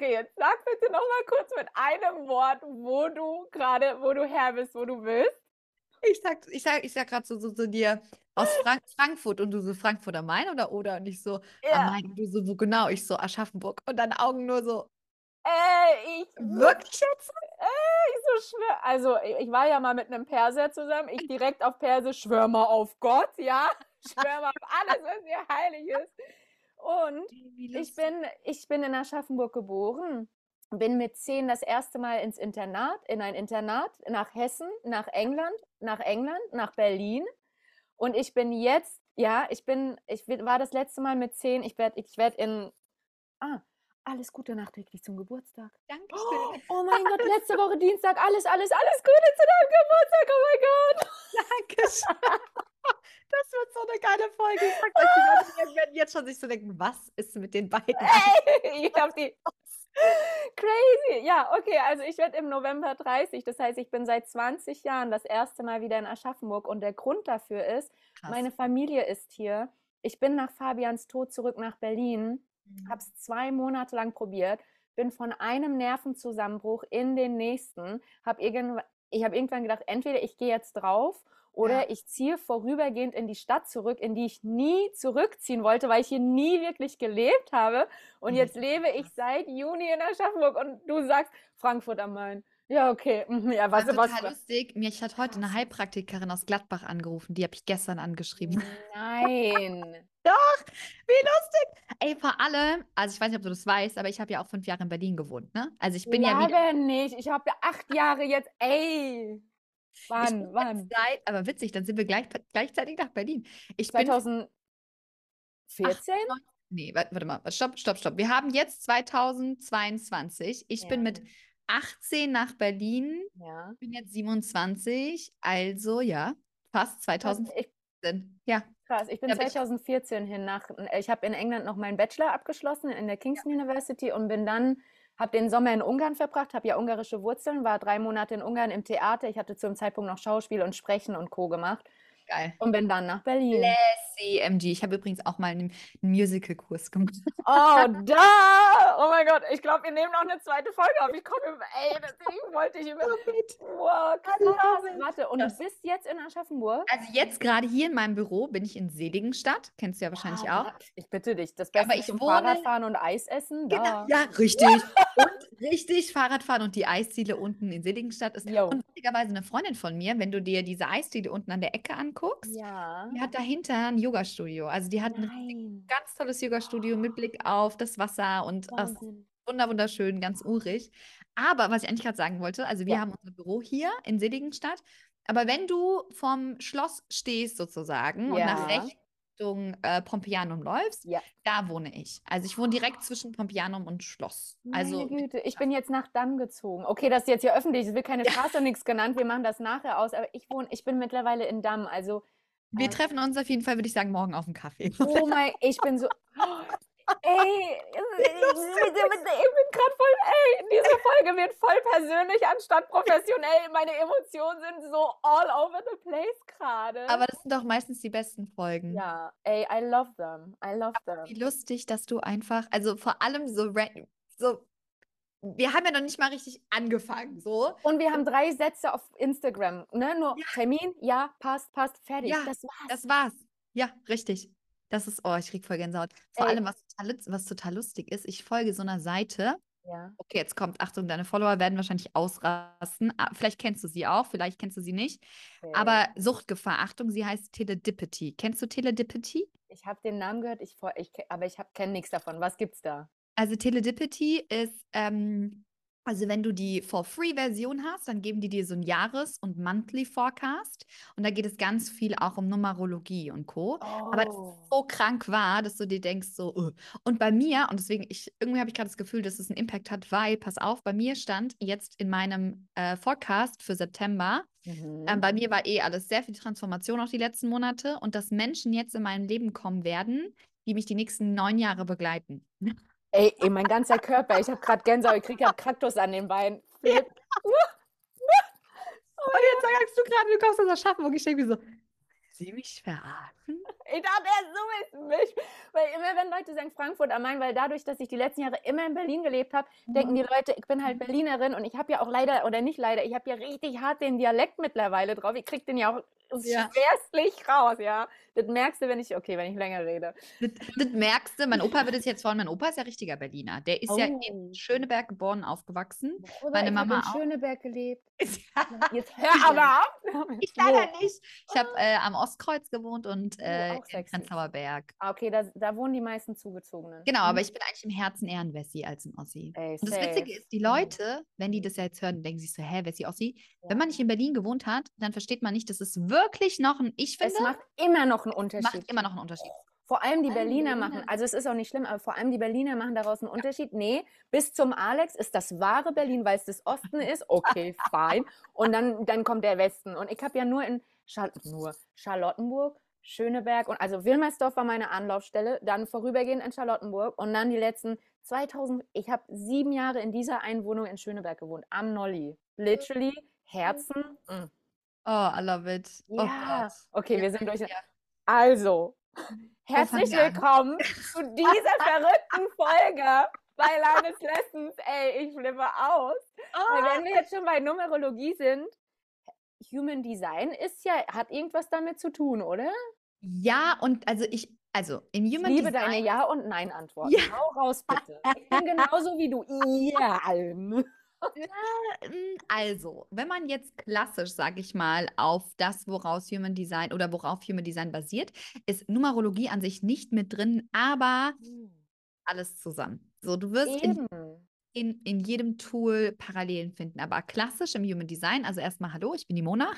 Okay, jetzt sag bitte noch mal kurz mit einem Wort, wo du gerade, wo du her bist, wo du bist. Ich sag, ich sag, ich sag gerade so, so, so dir aus Frank Frankfurt und du so Frankfurt am Main oder oder und ich so Ja. am Main und du so wo genau ich so Aschaffenburg und deine Augen nur so Äh, ich wirklich jetzt? so schwör. Also, ich ich war ja mal mit einem Perser zusammen. Ich direkt auf Persisch schwör mal auf Gott, ja. Schwör mal auf alles, was hier heilig ist. Und ich bin, ich bin in Aschaffenburg geboren. Bin mit zehn das erste Mal ins Internat, in ein Internat nach Hessen, nach England, nach England, nach Berlin. Und ich bin jetzt, ja, ich bin, ich war das letzte Mal mit zehn. Ich werde, ich werde in, ah, alles Gute nachträglich zum Geburtstag. Dankeschön. Oh mein Gott, letzte Woche Dienstag, alles, alles, alles Gute zu deinem Geburtstag. Oh mein Gott. Dankeschön. Das wird so eine geile Folge. Ich sag euch, die Leute werden jetzt schon sich so denken, was ist mit den beiden? Ey, ich hab die. Crazy. Ja, okay, also ich werde im November 30. Das heißt, ich bin seit 20 Jahren das erste Mal wieder in Aschaffenburg. Und der Grund dafür ist, Krass. meine Familie ist hier. Ich bin nach Fabians Tod zurück nach Berlin. Habe es zwei Monate lang probiert, bin von einem Nervenzusammenbruch in den nächsten, habe irgendwann, ich habe irgendwann gedacht, entweder ich gehe jetzt drauf oder Ja. ich ziehe vorübergehend in die Stadt zurück, in die ich nie zurückziehen wollte, weil ich hier nie wirklich gelebt habe. Und Mhm. jetzt lebe ich seit Juni in Aschaffenburg und du sagst Frankfurt am Main. Ja, okay. mhm, Ja, was, War was, total lustig. Mich hat heute eine Heilpraktikerin aus Gladbach angerufen. Die habe ich gestern angeschrieben. Nein. Wie lustig. Ey, vor allem, also ich weiß nicht, ob du das weißt, aber ich habe ja auch fünf Jahre in Berlin gewohnt, ne? Also ich bin ja wieder. Nicht. Ich habe ja acht Jahre jetzt. Ey. Ich Wann? Wann? seit, aber witzig, dann sind wir gleich, gleichzeitig nach Berlin. Ich bin 2014? Nee, wa- warte mal, stopp, stopp, stopp. Wir haben jetzt 2022. Ich bin mit 18 nach Berlin, Ja. bin jetzt 27, also ja, fast 2014. Ich, Ja, krass, ich bin ich- 2014 hin nach, ich habe in England noch meinen Bachelor abgeschlossen in der Kingston University und bin dann, habe den Sommer in Ungarn verbracht, habe ja ungarische Wurzeln, war drei Monate in Ungarn im Theater. Ich hatte zu dem Zeitpunkt noch Schauspiel und Sprechen und Co. gemacht geil. und bin dann nach Berlin. CMG. Ich habe übrigens auch mal einen Musical-Kurs gemacht. Oh, da! Oh mein Gott, ich glaube, wir nehmen noch eine zweite Folge auf. Ich komme, über- ey, Ding wollte ich über. Wow, krass. Warte, und du bist jetzt in Aschaffenburg? Also jetzt gerade hier in meinem Büro bin ich in Seligenstadt. Kennst du ja wahrscheinlich Ah, auch. Ich bitte dich, das Aber Beste ich zum wohne- Fahrradfahren und Eis essen? Genau, Da. ja, richtig. Und richtig Fahrradfahren und die Eisdiele unten in Seligenstadt ist. Jo. Und witzigerweise eine Freundin von mir, wenn du dir diese Eisdiele unten an der Ecke anguckst, Ja. die hat dahinter ein Yogastudio. Also die hat ein Nein. ganz tolles Yogastudio mit Blick auf das Wasser und das wunder wunderschön, ganz urig. Aber was ich eigentlich gerade sagen wollte, also wir Ja. haben unser Büro hier in Seligenstadt. Aber wenn du vom Schloss stehst sozusagen und nach Ja. Richtung äh, Pompeianum läufst, Ja. da wohne ich. Also ich wohne direkt zwischen Pompeianum und Schloss. Also Meine Güte, ich bin jetzt nach Damm gezogen. Okay, das ist jetzt hier öffentlich, es wird keine. Straße, nichts genannt, wir machen das nachher aus, aber ich wohne, ich bin mittlerweile in Damm, also, wir äh, treffen uns auf jeden Fall, würde ich sagen, morgen auf dem Kaffee. oh mein, ich bin so, ey, ich bin gerade voll, ey, diese Folge wird voll persönlich anstatt professionell, meine Emotionen sind so all over the place gerade. Aber das sind doch meistens die besten Folgen. ja, ey, I love them, I love Wie them. lustig, dass du einfach, also vor allem so, so, wir haben ja noch nicht mal richtig angefangen, so. Und wir haben drei Sätze auf Instagram, ne? Nur Ja. Termin, ja, passt, passt, fertig. Ja, das war's. Das war's. Ja, richtig. Das ist, oh, ich krieg voll Gänsehaut. Vor Ey. allem, was total, was total lustig ist, ich folge so einer Seite. ja. Okay, jetzt kommt, Achtung, deine Follower werden wahrscheinlich ausrasten. Ah, Vielleicht kennst du sie auch, vielleicht kennst du sie nicht. Okay. Aber Suchtgefahr, Achtung, sie heißt Teledipity. Kennst du Teledipity? ich habe den Namen gehört, ich, ich, aber ich kenne nichts davon. Was gibt's da? Also Teledipity ist, ähm, also wenn du die For-Free-Version hast, dann geben die dir so ein Jahres- und Monthly-Forecast. Und da geht es ganz viel auch um Numerologie und Co. Aber das Oh. so krank war, dass du dir denkst, so, uh. und bei mir, und deswegen, ich, irgendwie habe ich gerade das Gefühl, dass es einen Impact hat, weil, pass auf, bei mir stand jetzt in meinem äh, Forecast für September, Mhm. ähm, bei mir war eh alles sehr viel Transformation auch die letzten Monate und dass Menschen jetzt in mein Leben kommen werden, die mich die nächsten neun Jahre begleiten. Ey, ey, mein ganzer Körper, ich habe gerade Gänsehaut, ich kriege Kaktus an den Beinen. Ja. Und jetzt sagst du gerade, du kommst aus Aschaffenburg, ich denke mir so, Sie mich verarschen? Ich dachte erst, du willst mich. Weil immer, wenn Leute sagen Frankfurt am Main, weil dadurch, dass ich die letzten Jahre immer in Berlin gelebt habe, denken die Leute, ich bin halt Berlinerin und ich habe ja auch leider, oder nicht leider, ich habe ja richtig hart den Dialekt mittlerweile drauf. Ich krieg den ja auch Ja. schwerstlich raus, ja. Das merkst du, wenn ich, okay, wenn ich länger rede. Das, das merkst du, mein Opa wird es jetzt wollen. Mein Opa ist ja richtiger Berliner. Der ist ja Oh. in Schöneberg geboren, aufgewachsen. Oder Meine ich Mama habe auch. in Schöneberg gelebt. Ja. Jetzt hör aber auf. Ich leider nicht. Ich habe äh, am Ostkreuz gewohnt und äh, auch in. Prenzlauer Berg. Ah, okay, da, da wohnen die meisten Zugezogenen. Genau, Mhm. aber ich bin eigentlich im Herzen eher ein Wessi als ein Ossi. Ey, Und das. Witzige ist, die Mhm. Leute, wenn die das ja jetzt hören, denken sich so, hä, Wessi, Ossi? Wenn man Ja. nicht in Berlin gewohnt hat, dann versteht man nicht, dass es wirklich noch ein, ich finde, Es macht immer noch einen Unterschied. macht immer noch einen Unterschied. Vor allem die Berliner. machen, also es ist auch nicht schlimm, aber vor allem die Berliner machen daraus einen Unterschied. Nee, bis zum Alex ist das wahre Berlin, weil es das Osten ist. Okay, fein. Und dann, dann kommt der Westen. Und ich habe ja nur in Schal nur Charlottenburg, Schöneberg und also Wilmersdorf war meine Anlaufstelle, dann vorübergehend in Charlottenburg und dann die letzten 2000, ich habe sieben Jahre in dieser einen Wohnung in Schöneberg gewohnt, am Nolli. Literally, Herzen. mm. Oh, I love it. Oh Ja, Gott. okay, Ja, wir sind durch. ja. Also, herzlich willkommen zu dieser verrückten Folge bei Lines Lessons. Ey, ich flippe aus. Weil Ah. wenn wir jetzt schon bei Numerologie sind, Human Design ist ja, hat irgendwas damit zu tun, oder? Ja, und also ich, also in Ich Human liebe Design, deine Ja- und Nein-Antworten. Ja. Hau raus, bitte. Ich bin genauso wie du. Ja. ähm, also, wenn man jetzt klassisch, sage ich mal, auf das, woraus Human Design oder worauf Human Design basiert, ist Numerologie an sich nicht mit drin, aber alles zusammen. So, du wirst Eben. in, in jedem Tool Parallelen finden, aber klassisch im Human Design, also erstmal Hallo, ich bin die Mona.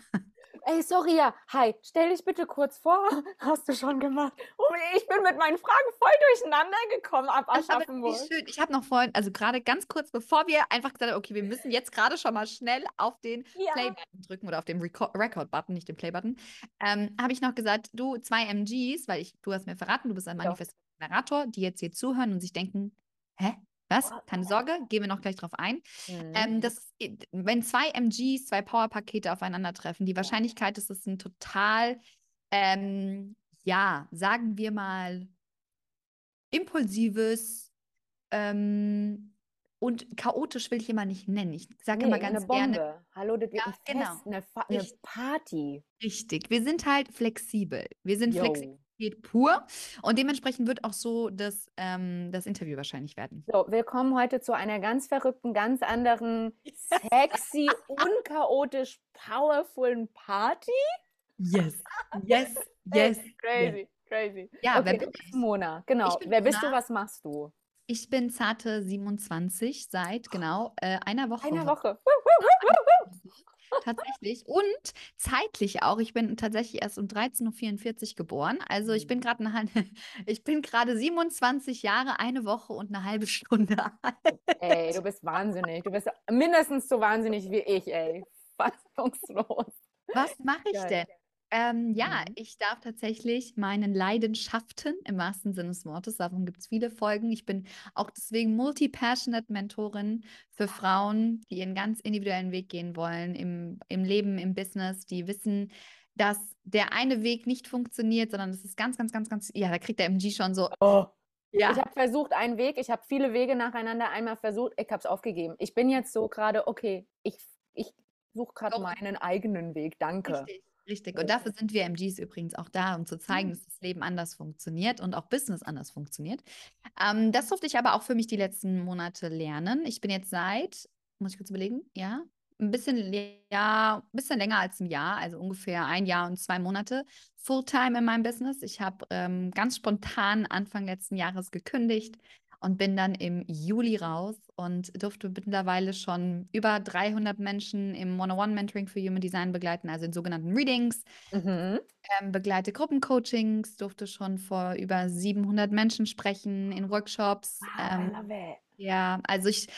Ey, sorry, ja. Hi, stell dich bitte kurz vor. Hast du schon gemacht. Oh, ich bin mit meinen Fragen voll durcheinander gekommen ab Aschaffenburg. schön. Ich habe noch vorhin, also gerade ganz kurz, bevor wir einfach gesagt haben, okay, wir müssen jetzt gerade schon mal schnell auf den Ja. Play-Button drücken oder auf den Reco- Record-Button, nicht den Play-Button, ähm, habe ich noch gesagt, du, zwei MGs, weil ich, du hast mir verraten, du bist ein Ja. Manifestator, die jetzt hier zuhören und sich denken, hä? Was? Keine Sorge, gehen wir noch gleich drauf ein. Mhm. Ähm, das, wenn zwei MGs, zwei Powerpakete aufeinandertreffen, die Wahrscheinlichkeit, dass es ein total, ähm, ja, sagen wir mal, impulsives ähm, und chaotisch will ich immer nicht nennen. Ich sage immer Nee, ganz eine gerne, Bombe. Hallo, das wird Ja, ein Fest, genau. eine, Fa eine. Party. richtig. Wir sind halt flexibel. Wir sind Yo. Flexibilität pur und dementsprechend wird auch so das, ähm, das Interview wahrscheinlich werden. So, willkommen heute zu einer ganz verrückten, ganz anderen, sexy, unchaotisch, powerfulen Party. Yes, yes, yes. Crazy, crazy. Ja, wer okay, bin du bist ich? Mona, genau. Wer bist du, Mona. was machst du? Ich bin zarte 27 seit genau äh, einer Woche. Eine heute. Woche. Tatsächlich. Und zeitlich auch. Ich bin tatsächlich erst um 13.44 Uhr geboren. Also ich bin Mhm. gerade eine, halbe- ich bin gerade 27 Jahre, eine Woche und eine halbe Stunde alt. Ey, du bist wahnsinnig. Du bist mindestens so wahnsinnig wie ich, ey. Fassungslos. Was mache ich denn? Ähm, ja, Mhm. ich darf tatsächlich meinen Leidenschaften im wahrsten Sinne des Wortes, davon gibt es viele Folgen. Ich bin auch deswegen multi-passionate Mentorin für Frauen, die ihren ganz individuellen Weg gehen wollen im, im Leben, im Business, die wissen, dass der eine Weg nicht funktioniert, sondern das ist ganz, ganz, ganz, ganz, ja, da kriegt der MG schon so, Oh. ja, Ich habe versucht, einen Weg, ich habe viele Wege nacheinander einmal versucht, ich habe es aufgegeben. Ich bin jetzt so gerade, okay, ich, ich suche gerade meinen eigenen Weg, danke. Richtig, richtig. Und dafür sind wir MGs übrigens auch da, um zu zeigen, Mhm. dass das Leben anders funktioniert und auch Business anders funktioniert. Ähm, das durfte ich aber auch für mich die letzten Monate lernen. Ich bin jetzt seit, muss ich kurz überlegen, ja, ein bisschen, ja, ein bisschen länger als ein Jahr, also ungefähr ein Jahr und zwei Monate Fulltime in meinem Business. Ich habe ähm, ganz spontan Anfang letzten Jahres gekündigt und bin dann im Juli raus und durfte mittlerweile schon über 300 Menschen im One-on-One-Mentoring für Human Design begleiten, also in sogenannten Readings, Mhm. ähm, begleite Gruppencoachings, durfte schon vor über 700 Menschen sprechen in Workshops. Wow, I Ähm, love it. Ja, also ich,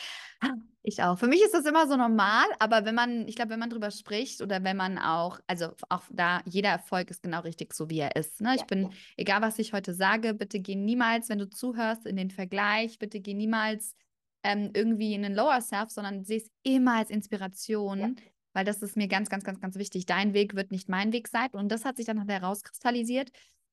ich auch. Für mich ist das immer so normal, aber wenn man, ich glaube, wenn man drüber spricht oder wenn man auch, also auch da, jeder Erfolg ist genau richtig so, wie er ist. Ne? Ich Ja. bin, egal was ich heute sage, bitte geh niemals, wenn du zuhörst, in den Vergleich, bitte geh niemals ähm, irgendwie in den Lower Self, sondern sieh es immer als Inspiration. weil das ist mir ganz, ganz, ganz, ganz wichtig. Dein Weg wird nicht mein Weg sein. Und das hat sich dann halt herauskristallisiert.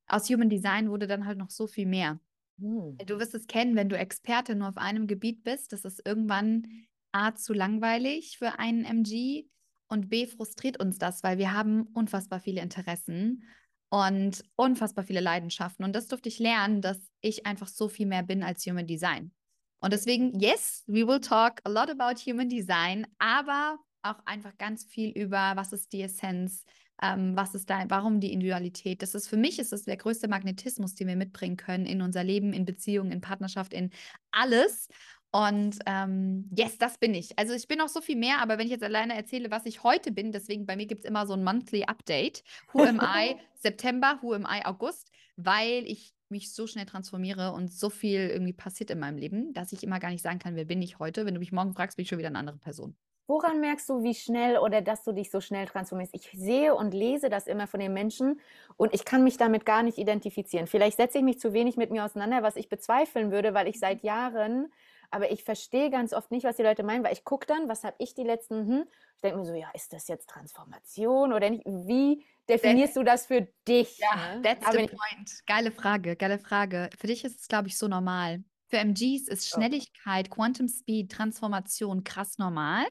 Aus Human Design wurde dann halt noch so viel mehr. Hm. Du wirst es kennen, wenn du Experte nur auf einem Gebiet bist. Das ist irgendwann A zu langweilig für einen MG und B frustriert uns das, weil wir haben unfassbar viele Interessen und unfassbar viele Leidenschaften. Und das durfte ich lernen, dass ich einfach so viel mehr bin als Human Design. Und deswegen, yes, we will talk a lot about Human Design, aber auch einfach ganz viel über, was ist die Essenz, ähm, was ist da, warum die Individualität. Das ist für mich ist das der größte Magnetismus, den wir mitbringen können in unser Leben, in Beziehungen, in Partnerschaft, in alles. Und ähm, yes, das bin ich. Also ich bin noch so viel mehr, aber wenn ich jetzt alleine erzähle, was ich heute bin, deswegen bei mir gibt es immer so ein Monthly Update. Who am I September, who am I August, weil ich mich so schnell transformiere und so viel irgendwie passiert in meinem Leben, dass ich immer gar nicht sagen kann, wer bin ich heute. Wenn du mich morgen fragst, bin ich schon wieder eine andere Person. Woran merkst du, wie schnell oder dass du dich so schnell transformierst? Ich sehe und lese das immer von den Menschen und ich kann mich damit gar nicht identifizieren. Vielleicht setze ich mich zu wenig mit mir auseinander, was ich bezweifeln würde, weil ich seit Jahren aber ich verstehe ganz oft nicht, was die Leute meinen, weil ich gucke dann, was habe ich die letzten, hm? ich denke mir so, ja, ist das jetzt Transformation oder nicht? Wie definierst du das für dich? Ja, ne? that's the point. Geile Frage, geile Frage. Für dich ist es, glaube ich, so normal. Für MGs ist Schnelligkeit, Quantum Speed, Transformation krass normal.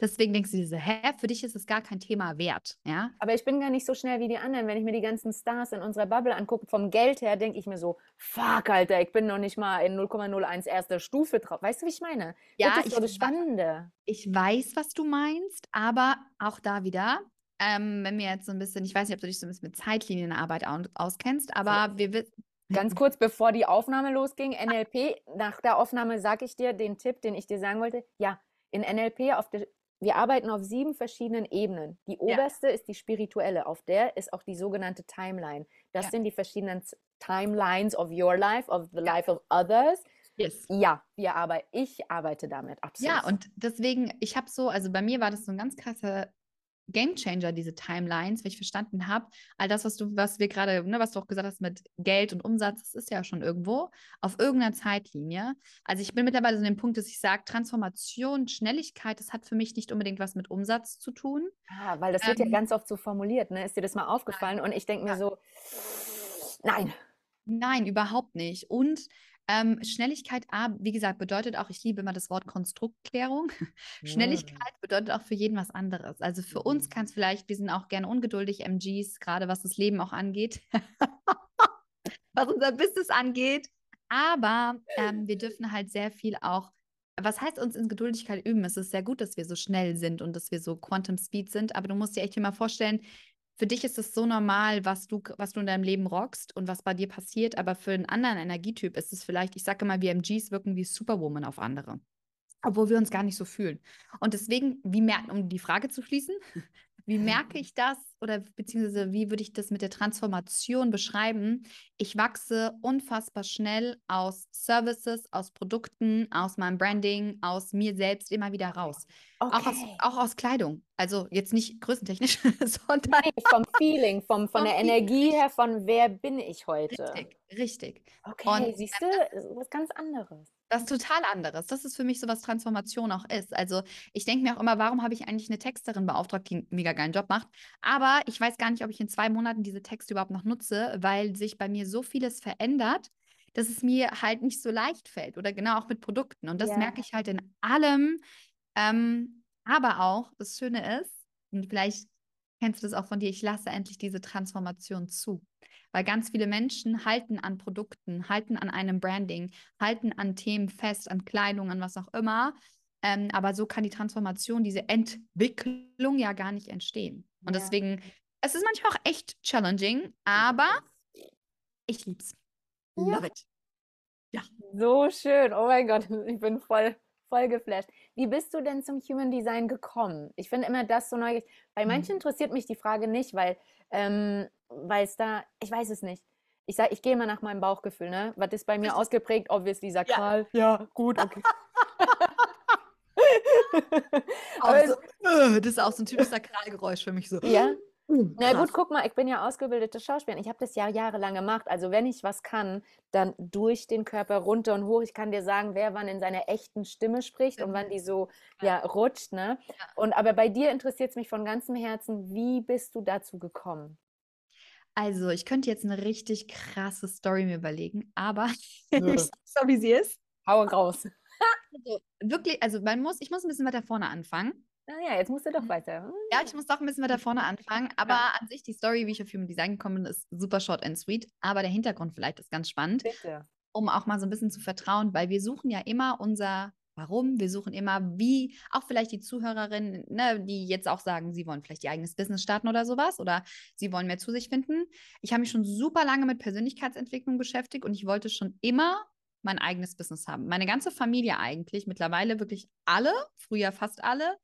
Deswegen denkst du dir so, hä, für dich ist es gar kein Thema wert, ja? Aber ich bin gar nicht so schnell wie die anderen. Wenn ich mir die ganzen Stars in unserer Bubble angucke, vom Geld her, denke ich mir so, fuck, Alter, ich bin noch nicht mal in 0,01 erster Stufe drauf. Weißt du, wie ich meine? Ja, das ist so das Spannende. Ich weiß, was du meinst, aber auch da wieder, ähm, wenn wir jetzt so ein bisschen, ich weiß nicht, ob du dich so ein bisschen mit Zeitlinienarbeit auskennst, aber so. wir wissen, Ganz kurz, bevor die Aufnahme losging, NLP, nach der Aufnahme sage ich dir den Tipp, den ich dir sagen wollte. Ja, in NLP auf der wir arbeiten auf sieben verschiedenen Ebenen. Die oberste ja. ist die spirituelle, auf der ist auch die sogenannte Timeline. Das ja. sind die verschiedenen Timelines of your life, of the ja. life of others. Yes. Ja, wir arbeiten, ich arbeite damit, absolut. Ja, und deswegen, ich habe so, also bei mir war das so ein ganz krasser Gamechanger, diese Timelines, weil ich verstanden habe, all das, was du, was wir gerade, ne, was du auch gesagt hast mit Geld und Umsatz, das ist ja schon irgendwo auf irgendeiner Zeitlinie. Also ich bin mittlerweile so an dem Punkt, dass ich sage, Transformation, Schnelligkeit, das hat für mich nicht unbedingt was mit Umsatz zu tun. Ah, weil das ähm, wird ja ähm, ganz oft so formuliert, ne? Ist dir das mal aufgefallen? Nein. Und ich denke mir so, nein. Nein, überhaupt nicht. Und ähm, Schnelligkeit, A, wie gesagt, bedeutet auch, ich liebe immer das Wort Konstruktklärung. Ja. Schnelligkeit bedeutet auch für jeden was anderes. Also für uns mhm. kann es vielleicht, wir sind auch gerne ungeduldig, MGs, gerade was das Leben auch angeht, was unser Business angeht. Aber ähm, wir dürfen halt sehr viel auch was heißt uns in Geduldigkeit üben? Es ist sehr gut, dass wir so schnell sind und dass wir so Quantum Speed sind, aber du musst dir echt mal vorstellen, für dich ist es so normal, was du, was du in deinem Leben rockst und was bei dir passiert, aber für einen anderen Energietyp ist es vielleicht, ich sage immer, wir MGs wirken wie Superwoman auf andere, obwohl wir uns gar nicht so fühlen. Und deswegen, wie merken, um die Frage zu schließen, wie merke ich das oder beziehungsweise wie würde ich das mit der Transformation beschreiben? Ich wachse unfassbar schnell aus Services, aus Produkten, aus meinem Branding, aus mir selbst immer wieder raus. Okay. Auch, aus, auch aus Kleidung. Also jetzt nicht größentechnisch, sondern nee, vom Feeling, vom, von der Energie her, von wer bin ich heute. Richtig, richtig. Okay, Und, siehst du, was ganz anderes. Das ist total anderes. Das ist für mich so, was Transformation auch ist. Also ich denke mir auch immer, warum habe ich eigentlich eine Texterin beauftragt, die einen mega geilen Job macht? Aber ich weiß gar nicht, ob ich in zwei Monaten diese Texte überhaupt noch nutze, weil sich bei mir so vieles verändert, dass es mir halt nicht so leicht fällt. Oder genau auch mit Produkten. Und das yeah. merke ich halt in allem. Ähm, aber auch, das Schöne ist, und vielleicht kennst du das auch von dir, ich lasse endlich diese Transformation zu. Weil ganz viele Menschen halten an Produkten, halten an einem Branding, halten an Themen fest, an Kleidung, an was auch immer. Ähm, aber so kann die Transformation, diese Entwicklung ja gar nicht entstehen. Und ja. deswegen, es ist manchmal auch echt challenging, aber ich lieb's. Love ja. it. Ja. So schön. Oh mein Gott, ich bin voll voll geflasht. Wie bist du denn zum Human Design gekommen? Ich finde immer das so neugierig. Bei mhm. manchen interessiert mich die Frage nicht, weil ähm, es da, ich weiß es nicht. Ich sage, ich gehe immer nach meinem Bauchgefühl, ne? Was ist bei mir ausgeprägt? Obviously sakral. Ja, ja gut, okay. so, äh, das ist auch so ein typisches Sakralgeräusch für mich so. Ja. Na gut, guck mal, ich bin ja ausgebildete Schauspielerin. Ich habe das ja jahrelang gemacht. Also wenn ich was kann, dann durch den Körper runter und hoch. Ich kann dir sagen, wer wann in seiner echten Stimme spricht und wann die so ja, rutscht. Ne? Und aber bei dir interessiert es mich von ganzem Herzen, wie bist du dazu gekommen? Also, ich könnte jetzt eine richtig krasse Story mir überlegen, aber ich sag's so, wie sie ist. Hau raus. Also, wirklich, also man muss, ich muss ein bisschen weiter vorne anfangen. Naja, ah jetzt musst du doch weiter. Hm. Ja, ich muss doch ein bisschen weiter vorne anfangen. Aber ja. an sich die Story, wie ich auf Human Design gekommen bin, ist super short and sweet. Aber der Hintergrund vielleicht ist ganz spannend. Bitte. Um auch mal so ein bisschen zu vertrauen, weil wir suchen ja immer unser Warum? Wir suchen immer, wie, auch vielleicht die Zuhörerinnen, ne, die jetzt auch sagen, sie wollen vielleicht ihr eigenes Business starten oder sowas oder sie wollen mehr zu sich finden. Ich habe mich schon super lange mit Persönlichkeitsentwicklung beschäftigt und ich wollte schon immer mein eigenes Business haben. Meine ganze Familie eigentlich, mittlerweile wirklich alle, früher fast alle,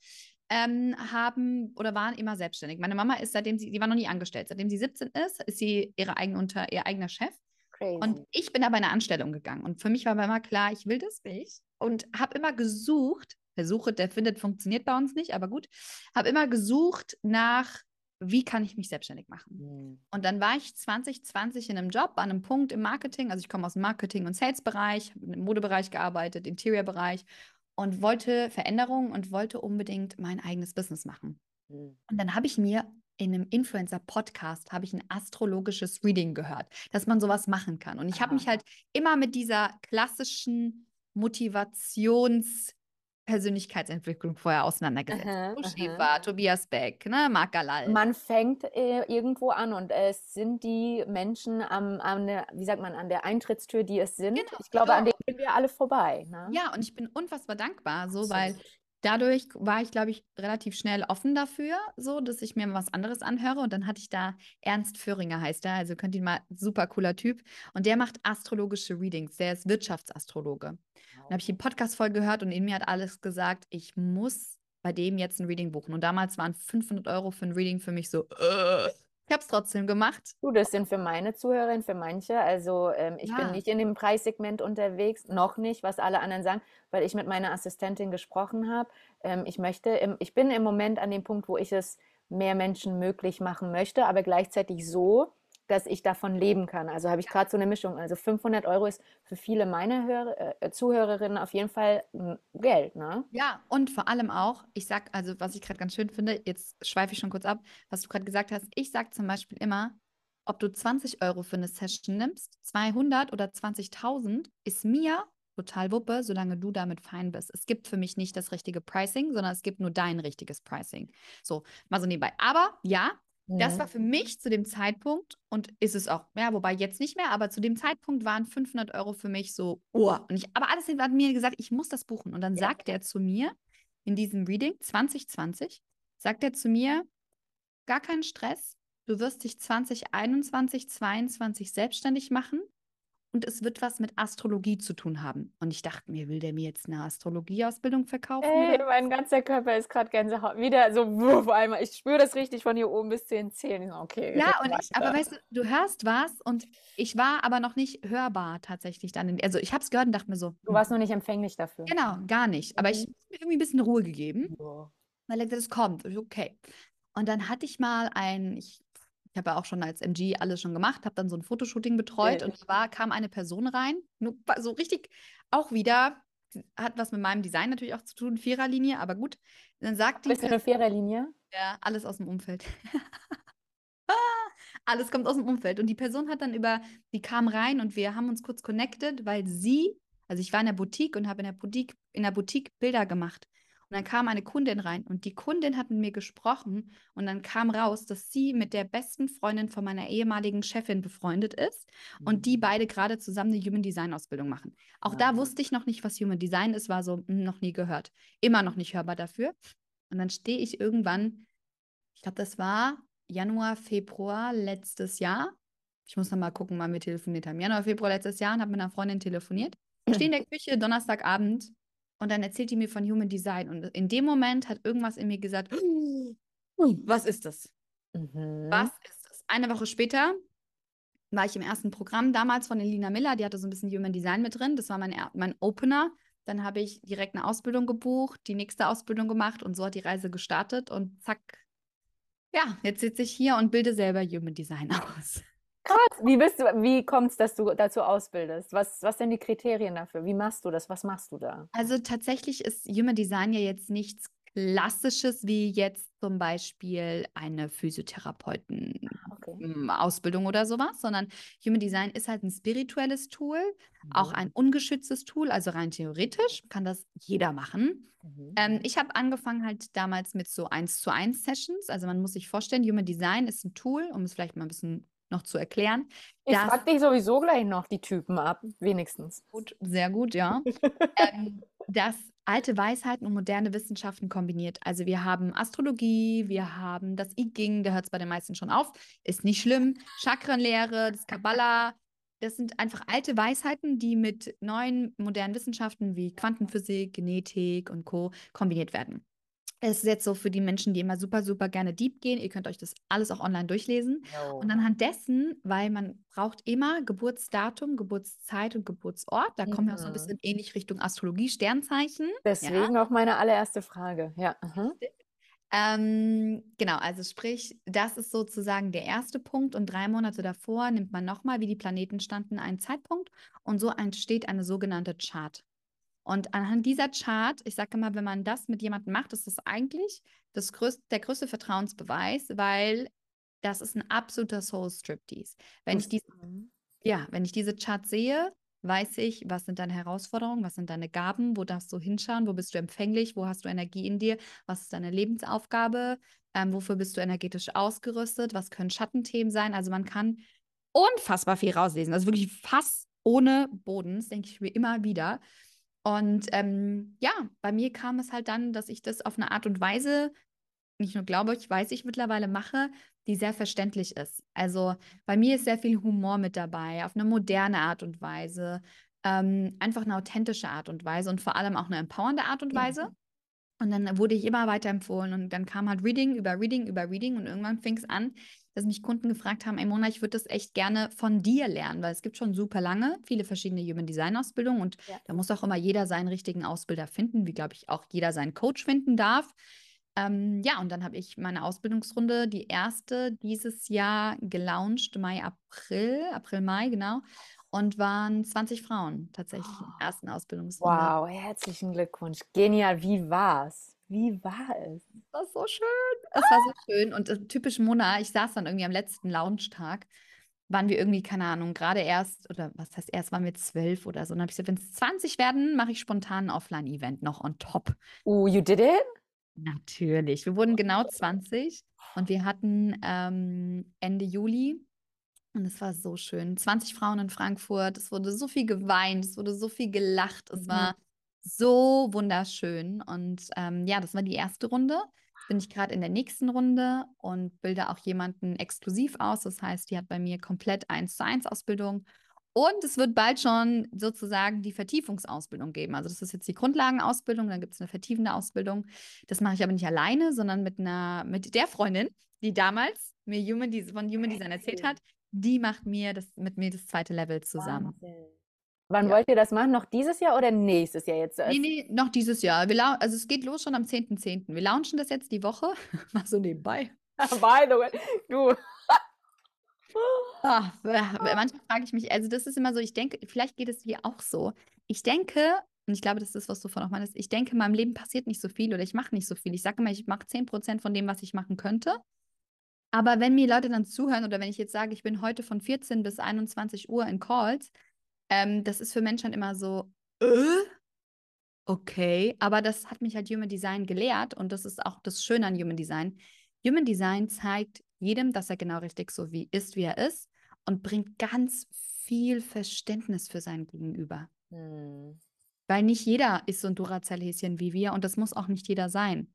ähm, haben oder waren immer selbstständig. Meine Mama ist, seitdem sie, die war noch nie angestellt, seitdem sie 17 ist, ist sie ihre eigene unter, ihr eigener Chef. Crazy. Und ich bin aber in eine Anstellung gegangen. Und für mich war immer klar, ich will das nicht. Und habe immer gesucht, der Suche, der findet, funktioniert bei uns nicht, aber gut, habe immer gesucht nach, wie kann ich mich selbstständig machen? Mhm. Und dann war ich 2020 in einem Job, an einem Punkt im Marketing, also ich komme aus dem Marketing- und Sales-Bereich, im Modebereich gearbeitet, Interior-Bereich und wollte Veränderungen und wollte unbedingt mein eigenes Business machen. Mhm. Und dann habe ich mir in einem Influencer-Podcast habe ich ein astrologisches Reading gehört, dass man sowas machen kann. Und ich habe mich halt immer mit dieser klassischen Motivations- Persönlichkeitsentwicklung vorher auseinandergesetzt. Aha, Schäfer, Tobias Beck, ne, Marc Galal. Man fängt äh, irgendwo an und es sind die Menschen am, an der, wie sagt man, an der Eintrittstür, die es sind. Genau, ich glaube, genau. an denen gehen wir alle vorbei. Ne? Ja, und ich bin unfassbar dankbar, so, weil dadurch war ich, glaube ich, relativ schnell offen dafür, so, dass ich mir was anderes anhöre. Und dann hatte ich da Ernst Föhringer heißt er, also könnt ihn mal, super cooler Typ. Und der macht astrologische Readings, der ist Wirtschaftsastrologe. Wow. Dann habe ich die Podcast-Folge gehört und in mir hat alles gesagt, ich muss bei dem jetzt ein Reading buchen. Und damals waren 500 Euro für ein Reading für mich so, uh, ich habe es trotzdem gemacht. Du, das sind für meine Zuhörerinnen, für manche. Also ähm, ich ja. bin nicht in dem Preissegment unterwegs, noch nicht, was alle anderen sagen, weil ich mit meiner Assistentin gesprochen habe. Ähm, ich möchte, im, ich bin im Moment an dem Punkt, wo ich es mehr Menschen möglich machen möchte, aber gleichzeitig so, dass ich davon leben kann. Also habe ich gerade so eine Mischung. Also 500 Euro ist für viele meiner Hör äh, Zuhörerinnen auf jeden Fall hm, Geld, ne? Ja, und vor allem auch, ich sag, also was ich gerade ganz schön finde, jetzt schweife ich schon kurz ab, was du gerade gesagt hast. Ich sage zum Beispiel immer, ob du 20 Euro für eine Session nimmst, 200 oder 20.000, ist mir total Wuppe, solange du damit fein bist. Es gibt für mich nicht das richtige Pricing, sondern es gibt nur dein richtiges Pricing. So, mal so nebenbei. Aber ja, das war für mich zu dem Zeitpunkt und ist es auch, ja, wobei jetzt nicht mehr, aber zu dem Zeitpunkt waren 500 Euro für mich so, oh. Und ich, aber alles hat mir gesagt, ich muss das buchen. Und dann ja. sagt er zu mir in diesem Reading 2020, sagt er zu mir, gar keinen Stress, du wirst dich 2021, 2022 selbstständig machen und es wird was mit Astrologie zu tun haben. Und ich dachte mir, will der mir jetzt eine Astrologieausbildung verkaufen? Ey, mein ganzer Körper ist gerade Gänsehaut. Wieder so wuff einmal. Ich spüre das richtig von hier oben bis zu den Zähnen. Okay. Ja, und ich, aber weißt du, du hörst was und ich war aber noch nicht hörbar tatsächlich dann. also ich habe es gehört und dachte mir so. Du warst hm. noch nicht empfänglich dafür. Genau, gar nicht. Aber ich mhm. habe mir irgendwie ein bisschen Ruhe gegeben. Ja. Weil er gesagt, es kommt. Okay. Und dann hatte ich mal ein, ich ich habe ja auch schon als MG alles schon gemacht, habe dann so ein Fotoshooting betreut und da kam eine Person rein, nur so richtig auch wieder, hat was mit meinem Design natürlich auch zu tun, Viererlinie, aber gut. Dann sagt die. Bist du eine Viererlinie? Ja, alles aus dem Umfeld. alles kommt aus dem Umfeld. Und die Person hat dann über, die kam rein und wir haben uns kurz connected, weil sie, also ich war in der Boutique und habe in der Boutique, in der Boutique Bilder gemacht. Und dann kam eine Kundin rein und die Kundin hat mit mir gesprochen und dann kam raus, dass sie mit der besten Freundin von meiner ehemaligen Chefin befreundet ist und die mhm. beide gerade zusammen eine Human Design Ausbildung machen. Auch ja. da wusste ich noch nicht, was Human Design ist, war so hm, noch nie gehört. Immer noch nicht hörbar dafür. Und dann stehe ich irgendwann, ich glaube, das war Januar, Februar letztes Jahr. Ich muss noch mal gucken, wann wir telefoniert haben. Januar, Februar letztes Jahr und habe mit einer Freundin telefoniert. Ich stehe in der Küche Donnerstagabend und dann erzählt die mir von Human Design. Und in dem Moment hat irgendwas in mir gesagt, was ist das? Mhm. Was ist das? Eine Woche später war ich im ersten Programm damals von Elina Miller, die hatte so ein bisschen Human Design mit drin. Das war mein, mein Opener. Dann habe ich direkt eine Ausbildung gebucht, die nächste Ausbildung gemacht und so hat die Reise gestartet und zack, Ja, jetzt sitze ich hier und bilde selber Human Design aus. Krass. Wie bist du, wie kommt es, dass du dazu ausbildest? Was, was sind die Kriterien dafür? Wie machst du das? Was machst du da? Also tatsächlich ist Human Design ja jetzt nichts Klassisches wie jetzt zum Beispiel eine Physiotherapeuten-Ausbildung okay. oder sowas, sondern Human Design ist halt ein spirituelles Tool, mhm. auch ein ungeschütztes Tool, also rein theoretisch kann das jeder machen. Mhm. Ähm, ich habe angefangen halt damals mit so 1 zu 1 Sessions, also man muss sich vorstellen, Human Design ist ein Tool, um es vielleicht mal ein bisschen noch zu erklären. Ich frage dich sowieso gleich noch die Typen ab, wenigstens. Gut, sehr gut, ja. ähm, das alte Weisheiten und moderne Wissenschaften kombiniert. Also wir haben Astrologie, wir haben das I Ging, da hört es bei den meisten schon auf, ist nicht schlimm. Chakrenlehre, das Kabbalah, das sind einfach alte Weisheiten, die mit neuen modernen Wissenschaften wie Quantenphysik, Genetik und Co. kombiniert werden. Es ist jetzt so für die Menschen, die immer super, super gerne deep gehen. Ihr könnt euch das alles auch online durchlesen. No. Und anhand dessen, weil man braucht immer Geburtsdatum, Geburtszeit und Geburtsort. Da mhm. kommen wir auch so ein mhm. bisschen ähnlich Richtung Astrologie, Sternzeichen. Deswegen ja. auch meine allererste Frage. Ja. Ähm, genau, also sprich, das ist sozusagen der erste Punkt. Und drei Monate davor nimmt man nochmal, wie die Planeten standen, einen Zeitpunkt. Und so entsteht eine sogenannte Chart. Und anhand dieser Chart, ich sage mal, wenn man das mit jemandem macht, ist das eigentlich das größte, der größte Vertrauensbeweis, weil das ist ein absoluter Soul Striptease. Wenn ich diese, ja, wenn ich diese Chart sehe, weiß ich, was sind deine Herausforderungen, was sind deine Gaben, wo darfst du hinschauen, wo bist du empfänglich, wo hast du Energie in dir, was ist deine Lebensaufgabe, ähm, wofür bist du energetisch ausgerüstet, was können Schattenthemen sein. Also man kann unfassbar viel rauslesen. Also wirklich fast ohne Boden, das denke ich mir immer wieder. Und ähm, ja, bei mir kam es halt dann, dass ich das auf eine Art und Weise, nicht nur glaube ich, weiß ich mittlerweile mache, die sehr verständlich ist. Also bei mir ist sehr viel Humor mit dabei, auf eine moderne Art und Weise, ähm, einfach eine authentische Art und Weise und vor allem auch eine empowernde Art und Weise. Ja. Und dann wurde ich immer weiter empfohlen und dann kam halt Reading über Reading über Reading und irgendwann fing es an, dass mich Kunden gefragt haben, ey Mona, ich würde das echt gerne von dir lernen, weil es gibt schon super lange viele verschiedene Human Design Ausbildungen und ja. da muss auch immer jeder seinen richtigen Ausbilder finden, wie glaube ich auch jeder seinen Coach finden darf. Ähm, ja, und dann habe ich meine Ausbildungsrunde, die erste dieses Jahr gelauncht, Mai, April, April, Mai, genau. Und waren 20 Frauen tatsächlich oh. in der ersten Ausbildungsrunde. Wow, herzlichen Glückwunsch. Genial, wie war's? Wie war es? Das war so schön. Es war so schön. Und äh, typisch Mona, ich saß dann irgendwie am letzten Launchtag, waren wir irgendwie, keine Ahnung, gerade erst, oder was heißt erst, waren wir zwölf oder so. Und dann habe ich gesagt, wenn es 20 werden, mache ich spontan ein Offline-Event noch on top. Oh, you did it? Natürlich. Wir wurden genau 20 und wir hatten ähm, Ende Juli und es war so schön. 20 Frauen in Frankfurt. Es wurde so viel geweint, es wurde so viel gelacht. Es mhm. war so wunderschön. Und ähm, ja, das war die erste Runde. Jetzt bin ich gerade in der nächsten Runde und bilde auch jemanden exklusiv aus. Das heißt, die hat bei mir komplett 1 zu 1 Ausbildung. Und es wird bald schon sozusagen die Vertiefungsausbildung geben. Also das ist jetzt die Grundlagenausbildung, dann gibt es eine vertiefende Ausbildung. Das mache ich aber nicht alleine, sondern mit einer, mit der Freundin, die damals mir Human, von Human Design erzählt hat. Die macht mir das mit mir das zweite Level zusammen. Wahnsinn. Wann ja. wollt ihr das machen? Noch dieses Jahr oder nächstes Jahr jetzt? Nee, nee, noch dieses Jahr. Wir also es geht los schon am 10.10. .10. Wir launchen das jetzt die Woche. Mal so nebenbei. By the way, du. Ach, manchmal frage ich mich, also das ist immer so, ich denke, vielleicht geht es dir auch so. Ich denke, und ich glaube, das ist, was du vorhin auch meinst, ich denke, in meinem Leben passiert nicht so viel oder ich mache nicht so viel. Ich sage immer, ich mache 10% von dem, was ich machen könnte. Aber wenn mir Leute dann zuhören oder wenn ich jetzt sage, ich bin heute von 14 bis 21 Uhr in Calls, ähm, das ist für Menschen immer so, äh? okay, aber das hat mich halt Human Design gelehrt und das ist auch das Schöne an Human Design. Human Design zeigt jedem, dass er genau richtig so wie ist, wie er ist und bringt ganz viel Verständnis für sein Gegenüber. Hm. Weil nicht jeder ist so ein Duracell-Häschen wie wir und das muss auch nicht jeder sein.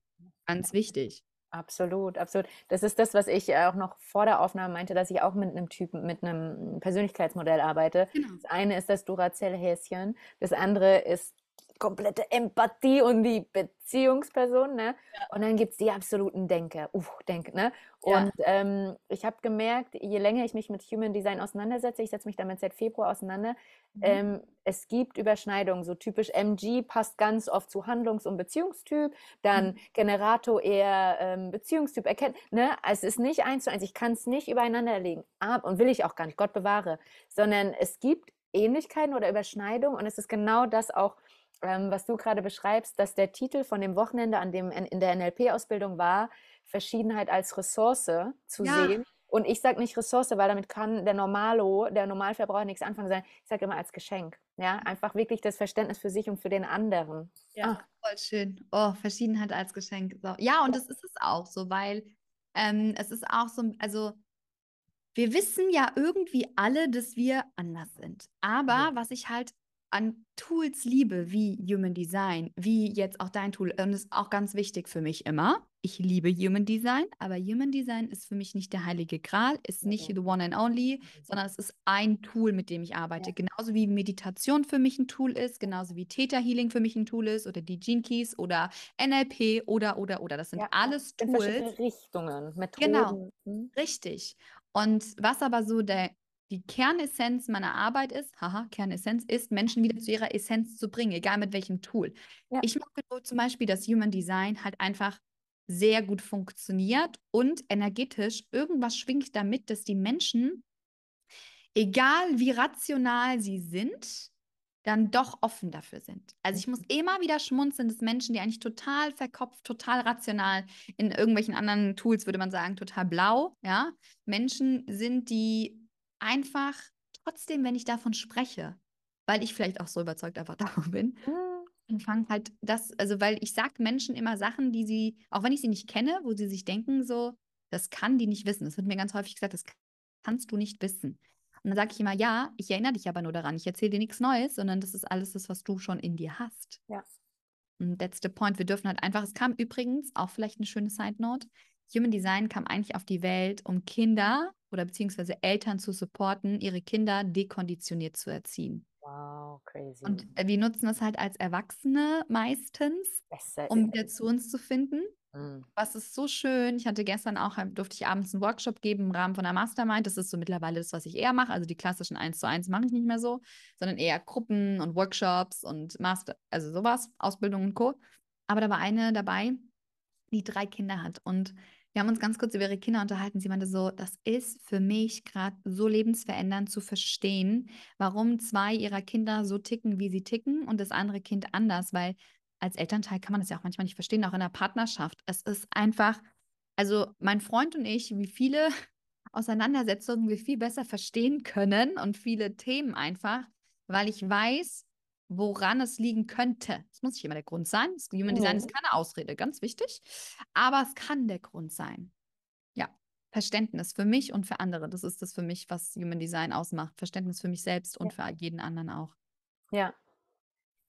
Ganz wichtig. Absolut, absolut. Das ist das, was ich auch noch vor der Aufnahme meinte, dass ich auch mit einem Typen, mit einem Persönlichkeitsmodell arbeite. Genau. Das eine ist das Duracell-Häschen, das andere ist komplette Empathie und die Beziehungsperson, ne? Ja. Und dann gibt es die absoluten Denker, uff, Denker, ne? Und ja. ähm, ich habe gemerkt, je länger ich mich mit Human Design auseinandersetze, ich setze mich damit seit Februar auseinander, mhm. ähm, es gibt Überschneidungen. So typisch MG passt ganz oft zu Handlungs- und Beziehungstyp, dann mhm. Generator eher ähm, Beziehungstyp erkennt. Ne? Also es ist nicht eins zu eins, ich kann es nicht übereinander legen. Ab, und will ich auch gar nicht, Gott bewahre. Sondern es gibt Ähnlichkeiten oder Überschneidungen und es ist genau das auch, ähm, was du gerade beschreibst, dass der Titel von dem Wochenende, an dem in der NLP-Ausbildung war, Verschiedenheit als Ressource zu ja. sehen. Und ich sage nicht Ressource, weil damit kann der Normalo, der Normalverbraucher nichts anfangen sein. Ich sage immer als Geschenk. Ja, einfach wirklich das Verständnis für sich und für den anderen. Ja, ah. voll schön. Oh, Verschiedenheit als Geschenk. So. Ja, und das ist es auch so, weil ähm, es ist auch so, also wir wissen ja irgendwie alle, dass wir anders sind. Aber was ich halt an Tools liebe, wie Human Design, wie jetzt auch dein Tool, und das ist auch ganz wichtig für mich immer. Ich liebe Human Design, aber Human Design ist für mich nicht der heilige Gral, ist nicht the one and only, sondern es ist ein Tool, mit dem ich arbeite. Ja. Genauso wie Meditation für mich ein Tool ist, genauso wie Theta Healing für mich ein Tool ist oder die Gene Keys oder NLP oder oder oder. Das sind ja, alles Tools. Richtungen, Methoden. Genau, richtig. Und was aber so der die Kernessenz meiner Arbeit ist, haha, Kernessenz ist, Menschen wieder zu ihrer Essenz zu bringen, egal mit welchem Tool. Ja. Ich mag zum Beispiel, dass Human Design halt einfach sehr gut funktioniert und energetisch irgendwas schwingt damit, dass die Menschen, egal wie rational sie sind, dann doch offen dafür sind. Also ich muss immer wieder schmunzeln, dass Menschen, die eigentlich total verkopft, total rational, in irgendwelchen anderen Tools würde man sagen, total blau, ja, Menschen sind, die einfach trotzdem, wenn ich davon spreche, weil ich vielleicht auch so überzeugt einfach davon bin, mhm. fangen halt das, also weil ich sage Menschen immer Sachen, die sie, auch wenn ich sie nicht kenne, wo sie sich denken, so, das kann die nicht wissen. Das wird mir ganz häufig gesagt, das kannst du nicht wissen. Und dann sage ich immer, ja, ich erinnere dich aber nur daran. Ich erzähle dir nichts Neues, sondern das ist alles das, was du schon in dir hast. Ja. Und that's the point. Wir dürfen halt einfach, es kam übrigens, auch vielleicht eine schöne Side Note, Human Design kam eigentlich auf die Welt, um Kinder oder beziehungsweise Eltern zu supporten, ihre Kinder dekonditioniert zu erziehen. Wow, crazy. Und äh, wir nutzen das halt als Erwachsene meistens, um wieder zu uns zu finden. Mhm. Was ist so schön. Ich hatte gestern auch, ähm, durfte ich abends einen Workshop geben im Rahmen von einer Mastermind. Das ist so mittlerweile das, was ich eher mache. Also die klassischen 1 zu 1 mache ich nicht mehr so, sondern eher Gruppen und Workshops und Master, also sowas, Ausbildung und Co. Aber da war eine dabei, die drei Kinder hat. Und wir haben uns ganz kurz über ihre Kinder unterhalten. Sie meinte so, das ist für mich gerade so lebensverändernd zu verstehen, warum zwei ihrer Kinder so ticken, wie sie ticken und das andere Kind anders, weil als Elternteil kann man das ja auch manchmal nicht verstehen, auch in der Partnerschaft. Es ist einfach, also mein Freund und ich, wie viele Auseinandersetzungen wir viel besser verstehen können und viele Themen einfach, weil ich weiß, woran es liegen könnte. Es muss nicht immer der Grund sein. Das Human Design ist keine Ausrede, ganz wichtig. Aber es kann der Grund sein. Ja, Verständnis für mich und für andere. Das ist das für mich, was Human Design ausmacht. Verständnis für mich selbst und ja. für jeden anderen auch. Ja.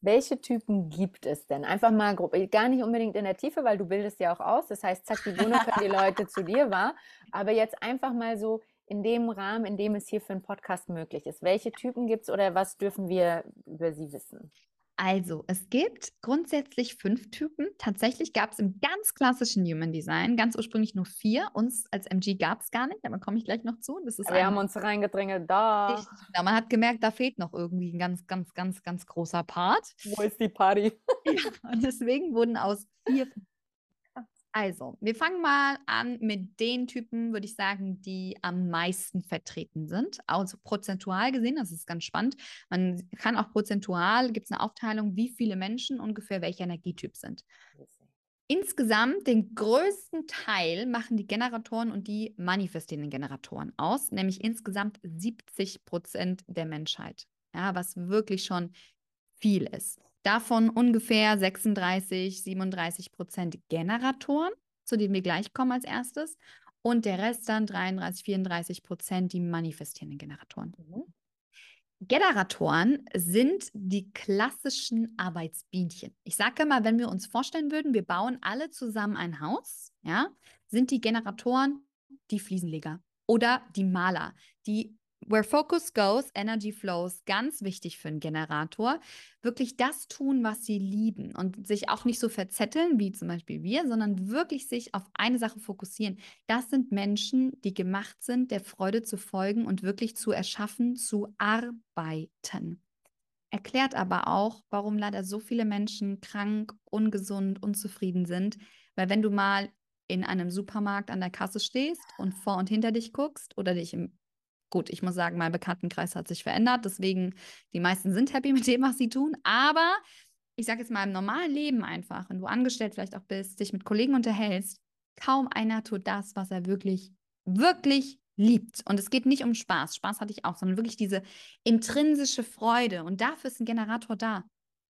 Welche Typen gibt es denn? Einfach mal grob, gar nicht unbedingt in der Tiefe, weil du bildest ja auch aus. Das heißt, zack, die Wunder können die Leute zu dir war. Aber jetzt einfach mal so, in dem Rahmen, in dem es hier für einen Podcast möglich ist? Welche Typen gibt es oder was dürfen wir über sie wissen? Also, es gibt grundsätzlich fünf Typen. Tatsächlich gab es im ganz klassischen Human Design ganz ursprünglich nur vier. Uns als MG gab es gar nicht, aber komme ich gleich noch zu. Das ist wir haben uns reingedrängelt, da. Ja, man hat gemerkt, da fehlt noch irgendwie ein ganz, ganz, ganz, ganz großer Part. Wo ist die Party? ja, und deswegen wurden aus vier also, wir fangen mal an mit den Typen, würde ich sagen, die am meisten vertreten sind. Also prozentual gesehen, das ist ganz spannend. Man kann auch prozentual, gibt es eine Aufteilung, wie viele Menschen ungefähr welcher Energietyp sind. Insgesamt den größten Teil machen die Generatoren und die manifestierenden Generatoren aus, nämlich insgesamt 70 Prozent der Menschheit. Ja, was wirklich schon viel ist. Davon ungefähr 36, 37 Prozent Generatoren, zu denen wir gleich kommen als erstes. Und der Rest dann 33, 34 Prozent die manifestierenden Generatoren. Mhm. Generatoren sind die klassischen Arbeitsbienchen. Ich sage mal, wenn wir uns vorstellen würden, wir bauen alle zusammen ein Haus, ja, sind die Generatoren die Fliesenleger oder die Maler, die where focus goes, energy flows, ganz wichtig für einen Generator. Wirklich das tun, was sie lieben und sich auch nicht so verzetteln, wie zum Beispiel wir, sondern wirklich sich auf eine Sache fokussieren. Das sind Menschen, die gemacht sind, der Freude zu folgen und wirklich zu erschaffen, zu arbeiten. Erklärt aber auch, warum leider so viele Menschen krank, ungesund, unzufrieden sind. Weil wenn du mal in einem Supermarkt an der Kasse stehst und vor und hinter dich guckst oder dich im Gut, ich muss sagen, mein Bekanntenkreis hat sich verändert, deswegen die meisten sind happy mit dem, was sie tun. Aber ich sage jetzt mal im normalen Leben einfach, wenn du angestellt vielleicht auch bist, dich mit Kollegen unterhältst, kaum einer tut das, was er wirklich, wirklich liebt. Und es geht nicht um Spaß. Spaß hatte ich auch, sondern wirklich diese intrinsische Freude. Und dafür ist ein Generator da,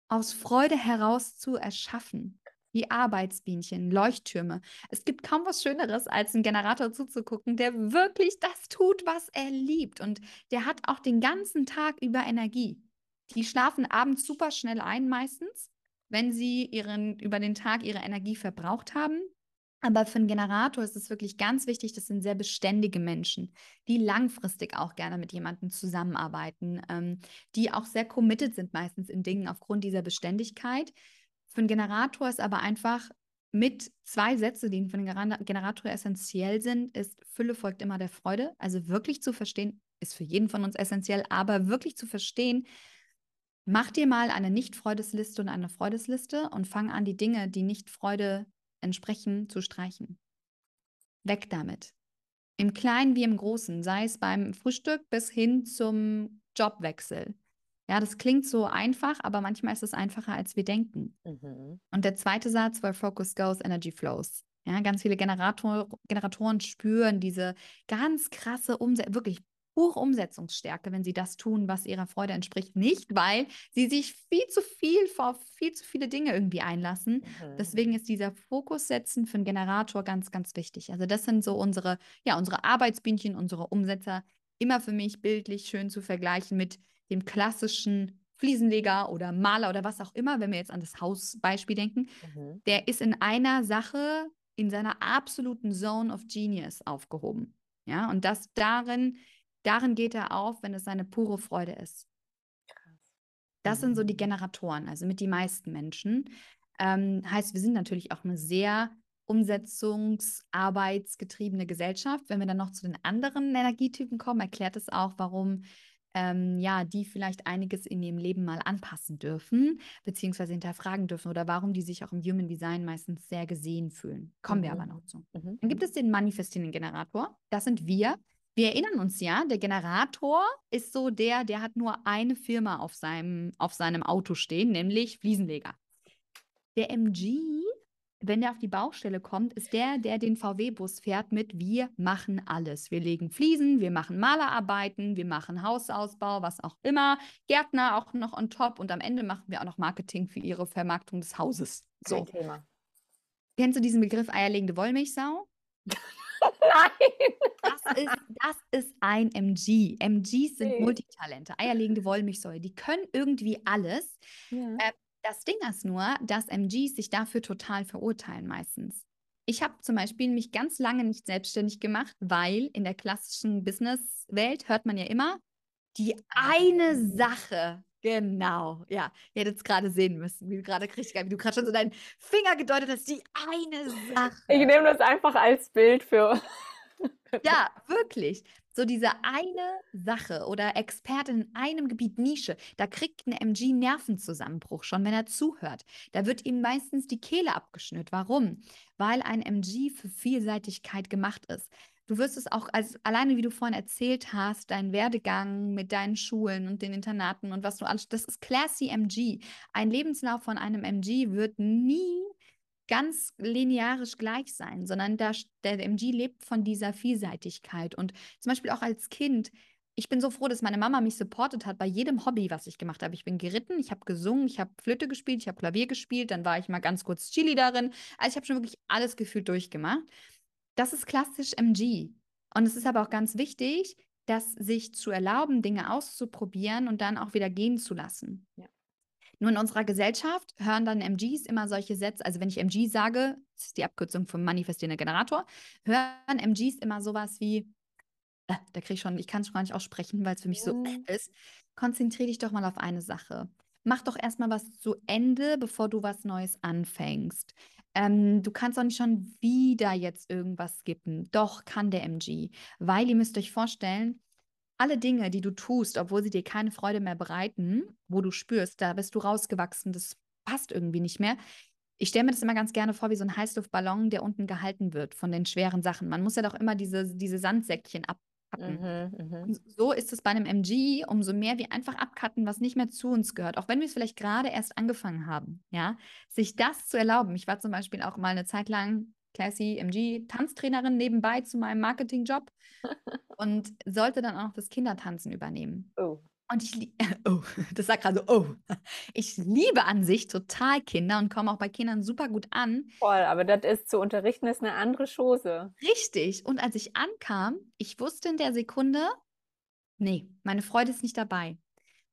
aus Freude heraus zu erschaffen wie Arbeitsbienchen, Leuchttürme. Es gibt kaum was Schöneres, als einen Generator zuzugucken, der wirklich das tut, was er liebt. Und der hat auch den ganzen Tag über Energie. Die schlafen abends super schnell ein, meistens, wenn sie ihren, über den Tag ihre Energie verbraucht haben. Aber für einen Generator ist es wirklich ganz wichtig, das sind sehr beständige Menschen, die langfristig auch gerne mit jemandem zusammenarbeiten, ähm, die auch sehr committed sind meistens in Dingen aufgrund dieser Beständigkeit. Für einen Generator ist aber einfach mit zwei Sätze, die für den Generator essentiell sind, ist Fülle folgt immer der Freude. Also wirklich zu verstehen, ist für jeden von uns essentiell, aber wirklich zu verstehen, mach dir mal eine Nicht-Freudesliste und eine Freudesliste und fang an, die Dinge, die nicht Freude entsprechen, zu streichen. Weg damit. Im Kleinen wie im Großen, sei es beim Frühstück bis hin zum Jobwechsel. Ja, das klingt so einfach, aber manchmal ist es einfacher, als wir denken. Mhm. Und der zweite Satz, where focus goes, energy flows. Ja, ganz viele Generator Generatoren spüren diese ganz krasse Umsetzung, wirklich pure Umsetzungsstärke, wenn sie das tun, was ihrer Freude entspricht. Nicht, weil sie sich viel zu viel vor viel zu viele Dinge irgendwie einlassen. Mhm. Deswegen ist dieser Fokus setzen für einen Generator ganz, ganz wichtig. Also das sind so unsere, ja, unsere Arbeitsbienchen, unsere Umsetzer. Immer für mich bildlich schön zu vergleichen mit dem klassischen Fliesenleger oder Maler oder was auch immer, wenn wir jetzt an das Hausbeispiel denken, mhm. der ist in einer Sache in seiner absoluten Zone of Genius aufgehoben. Ja, und das darin, darin geht er auf, wenn es seine pure Freude ist. Krass. Das sind so die mhm. Generatoren, also mit die meisten Menschen. Ähm, heißt, wir sind natürlich auch eine sehr umsetzungsarbeitsgetriebene Gesellschaft. Wenn wir dann noch zu den anderen Energietypen kommen, erklärt es auch, warum ähm, ja, die vielleicht einiges in ihrem Leben mal anpassen dürfen, beziehungsweise hinterfragen dürfen oder warum die sich auch im Human Design meistens sehr gesehen fühlen. Kommen mhm. wir aber noch zu. Mhm. Dann gibt es den manifestierenden Generator. Das sind wir. Wir erinnern uns ja, der Generator ist so der, der hat nur eine Firma auf seinem, auf seinem Auto stehen, nämlich Fliesenleger. Der MG wenn der auf die Baustelle kommt, ist der, der den VW-Bus fährt mit wir machen alles. Wir legen Fliesen, wir machen Malerarbeiten, wir machen Hausausbau, was auch immer. Gärtner auch noch on top und am Ende machen wir auch noch Marketing für ihre Vermarktung des Hauses. So. Kein Thema. Kennst du diesen Begriff eierlegende Wollmilchsau? Nein. Das ist, das ist ein MG. MGs sind nee. Multitalente, eierlegende Wollmilchsäue. Die können irgendwie alles. Ja. Äh, das Ding ist nur, dass MGs sich dafür total verurteilen meistens. Ich habe zum Beispiel mich ganz lange nicht selbstständig gemacht, weil in der klassischen Businesswelt hört man ja immer, die eine Sache, genau, ja, ihr hättet es gerade sehen müssen, wie du gerade wie du gerade schon so deinen Finger gedeutet hast, die eine Sache. Ich nehme das einfach als Bild für. ja, wirklich so diese eine Sache oder Expertin in einem Gebiet Nische, da kriegt ein MG Nervenzusammenbruch schon, wenn er zuhört. Da wird ihm meistens die Kehle abgeschnürt. Warum? Weil ein MG für Vielseitigkeit gemacht ist. Du wirst es auch als alleine, wie du vorhin erzählt hast, dein Werdegang mit deinen Schulen und den Internaten und was du alles, das ist Classy MG. Ein Lebenslauf von einem MG wird nie ganz linearisch gleich sein, sondern der, der MG lebt von dieser Vielseitigkeit. Und zum Beispiel auch als Kind, ich bin so froh, dass meine Mama mich supportet hat bei jedem Hobby, was ich gemacht habe. Ich bin geritten, ich habe gesungen, ich habe Flöte gespielt, ich habe Klavier gespielt, dann war ich mal ganz kurz Chili darin. Also ich habe schon wirklich alles gefühlt durchgemacht. Das ist klassisch MG. Und es ist aber auch ganz wichtig, das sich zu erlauben, Dinge auszuprobieren und dann auch wieder gehen zu lassen. Ja. Nur in unserer Gesellschaft hören dann MGs immer solche Sätze, also wenn ich MG sage, das ist die Abkürzung vom manifestierender Generator, hören MGs immer sowas wie, äh, da kriege ich schon, ich kann es schon gar nicht aussprechen, weil es für mich so äh, ist. Konzentriere dich doch mal auf eine Sache. Mach doch erstmal was zu Ende, bevor du was Neues anfängst. Ähm, du kannst auch nicht schon wieder jetzt irgendwas skippen. Doch, kann der MG. Weil ihr müsst euch vorstellen, alle Dinge, die du tust, obwohl sie dir keine Freude mehr bereiten, wo du spürst, da bist du rausgewachsen, das passt irgendwie nicht mehr. Ich stelle mir das immer ganz gerne vor wie so ein Heißluftballon, der unten gehalten wird von den schweren Sachen. Man muss ja doch immer diese, diese Sandsäckchen abpacken. Mhm, mhm. So ist es bei einem MG, umso mehr wir einfach abcutten, was nicht mehr zu uns gehört, auch wenn wir es vielleicht gerade erst angefangen haben, ja, sich das zu erlauben. Ich war zum Beispiel auch mal eine Zeit lang Classy MG Tanztrainerin nebenbei zu meinem Marketingjob und sollte dann auch noch das Kindertanzen übernehmen. Oh. Und ich, oh, das sagt gerade so, oh, ich liebe an sich total Kinder und komme auch bei Kindern super gut an. Voll, aber das ist zu unterrichten ist eine andere Chose. Richtig. Und als ich ankam, ich wusste in der Sekunde, nee, meine Freude ist nicht dabei.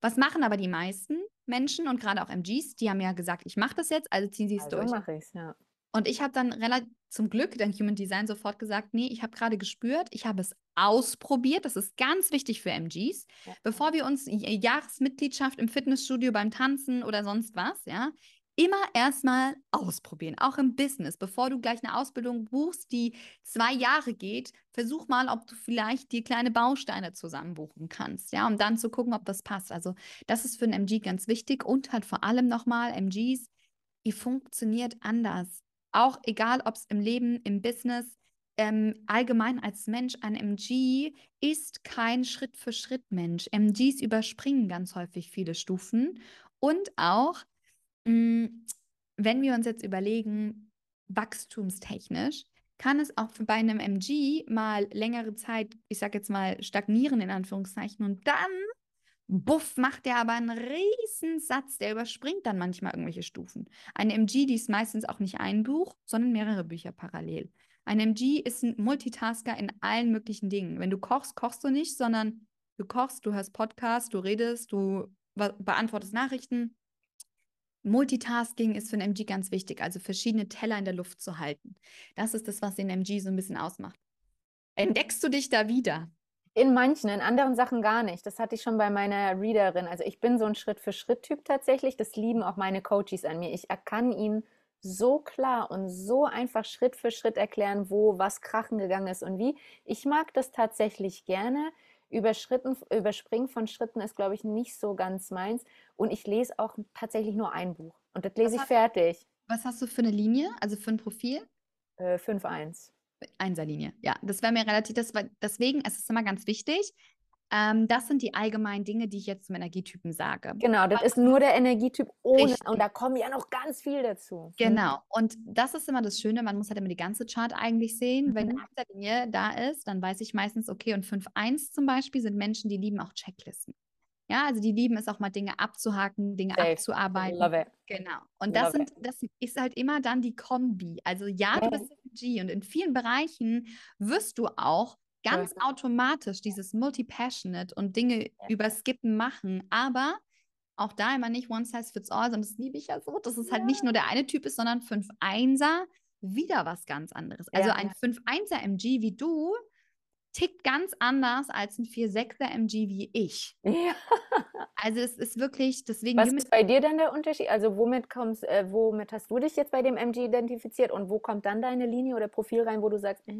Was machen aber die meisten Menschen und gerade auch MGs, die haben ja gesagt, ich mache das jetzt, also ziehen sie es Also durch. mache ich's, ja. Und ich habe dann relativ zum Glück dann Human Design sofort gesagt, nee, ich habe gerade gespürt, ich habe es ausprobiert. Das ist ganz wichtig für MGs. Ja. Bevor wir uns Jahresmitgliedschaft im Fitnessstudio beim Tanzen oder sonst was, ja, immer erstmal ausprobieren, auch im Business. Bevor du gleich eine Ausbildung buchst, die zwei Jahre geht, versuch mal, ob du vielleicht dir kleine Bausteine zusammenbuchen kannst, ja, um dann zu gucken, ob das passt. Also das ist für einen MG ganz wichtig und halt vor allem nochmal MGs, ihr funktioniert anders. Auch egal, ob es im Leben, im Business, ähm, allgemein als Mensch, ein MG ist kein Schritt-für-Schritt-Mensch. MGs überspringen ganz häufig viele Stufen und auch, mh, wenn wir uns jetzt überlegen, wachstumstechnisch, kann es auch für bei einem MG mal längere Zeit, ich sag jetzt mal, stagnieren in Anführungszeichen und dann Buff macht der aber einen riesen Satz, der überspringt dann manchmal irgendwelche Stufen. Eine MG, die ist meistens auch nicht ein Buch, sondern mehrere Bücher parallel. Ein MG ist ein Multitasker in allen möglichen Dingen. Wenn du kochst, kochst du nicht, sondern du kochst, du hörst Podcasts, du redest, du be beantwortest Nachrichten. Multitasking ist für einen MG ganz wichtig, also verschiedene Teller in der Luft zu halten. Das ist das, was den MG so ein bisschen ausmacht. Entdeckst du dich da wieder? In manchen, in anderen Sachen gar nicht. Das hatte ich schon bei meiner Readerin. Also ich bin so ein Schritt-für-Schritt-Typ tatsächlich. Das lieben auch meine Coaches an mir. Ich kann ihnen so klar und so einfach Schritt für Schritt erklären, wo was krachen gegangen ist und wie. Ich mag das tatsächlich gerne. Überschritten, Überspringen von Schritten ist, glaube ich, nicht so ganz meins. Und ich lese auch tatsächlich nur ein Buch. Und das lese Was ich hast- fertig. Was hast du für eine Linie, also für ein Profil? Äh, 5-1. Einserlinie. Ja, das wäre mir relativ, das war, deswegen es ist immer ganz wichtig. Ähm, das sind die allgemeinen Dinge, die ich jetzt zum Energietypen sage. Genau, das ist nur der Energietyp ohne. Richtig. Und da kommen ja noch ganz viel dazu. Genau. Und das ist immer das Schöne, man muss halt immer die ganze Chart eigentlich sehen. Wenn Mhm. eine Einserlinie da ist, dann weiß ich meistens, okay, und 5.1 zum Beispiel sind Menschen, die lieben auch Checklisten. Ja, also die lieben es auch mal Dinge abzuhaken, Dinge Safe. abzuarbeiten. Love it. Genau. Und das Love sind, das ist halt immer dann die Kombi. Also ja, du bist G. Und in vielen Bereichen wirst du auch ganz automatisch dieses Multi-Passionate und Dinge über Skippen machen, aber auch da immer nicht one size fits all, sondern das liebe ich ja so, dass es halt nicht nur der eine Typ ist, sondern 5 Einser wieder was ganz anderes. Also Ja, ein ja. 5 Einser MG wie du tickt ganz anders als ein 4 6er MG wie ich. Ja. Also es ist wirklich, deswegen Was ist bei dir denn der Unterschied? Also womit kommst, äh, womit hast du dich jetzt bei dem MG identifiziert und wo kommt dann deine Linie oder Profil rein, wo du sagst, äh,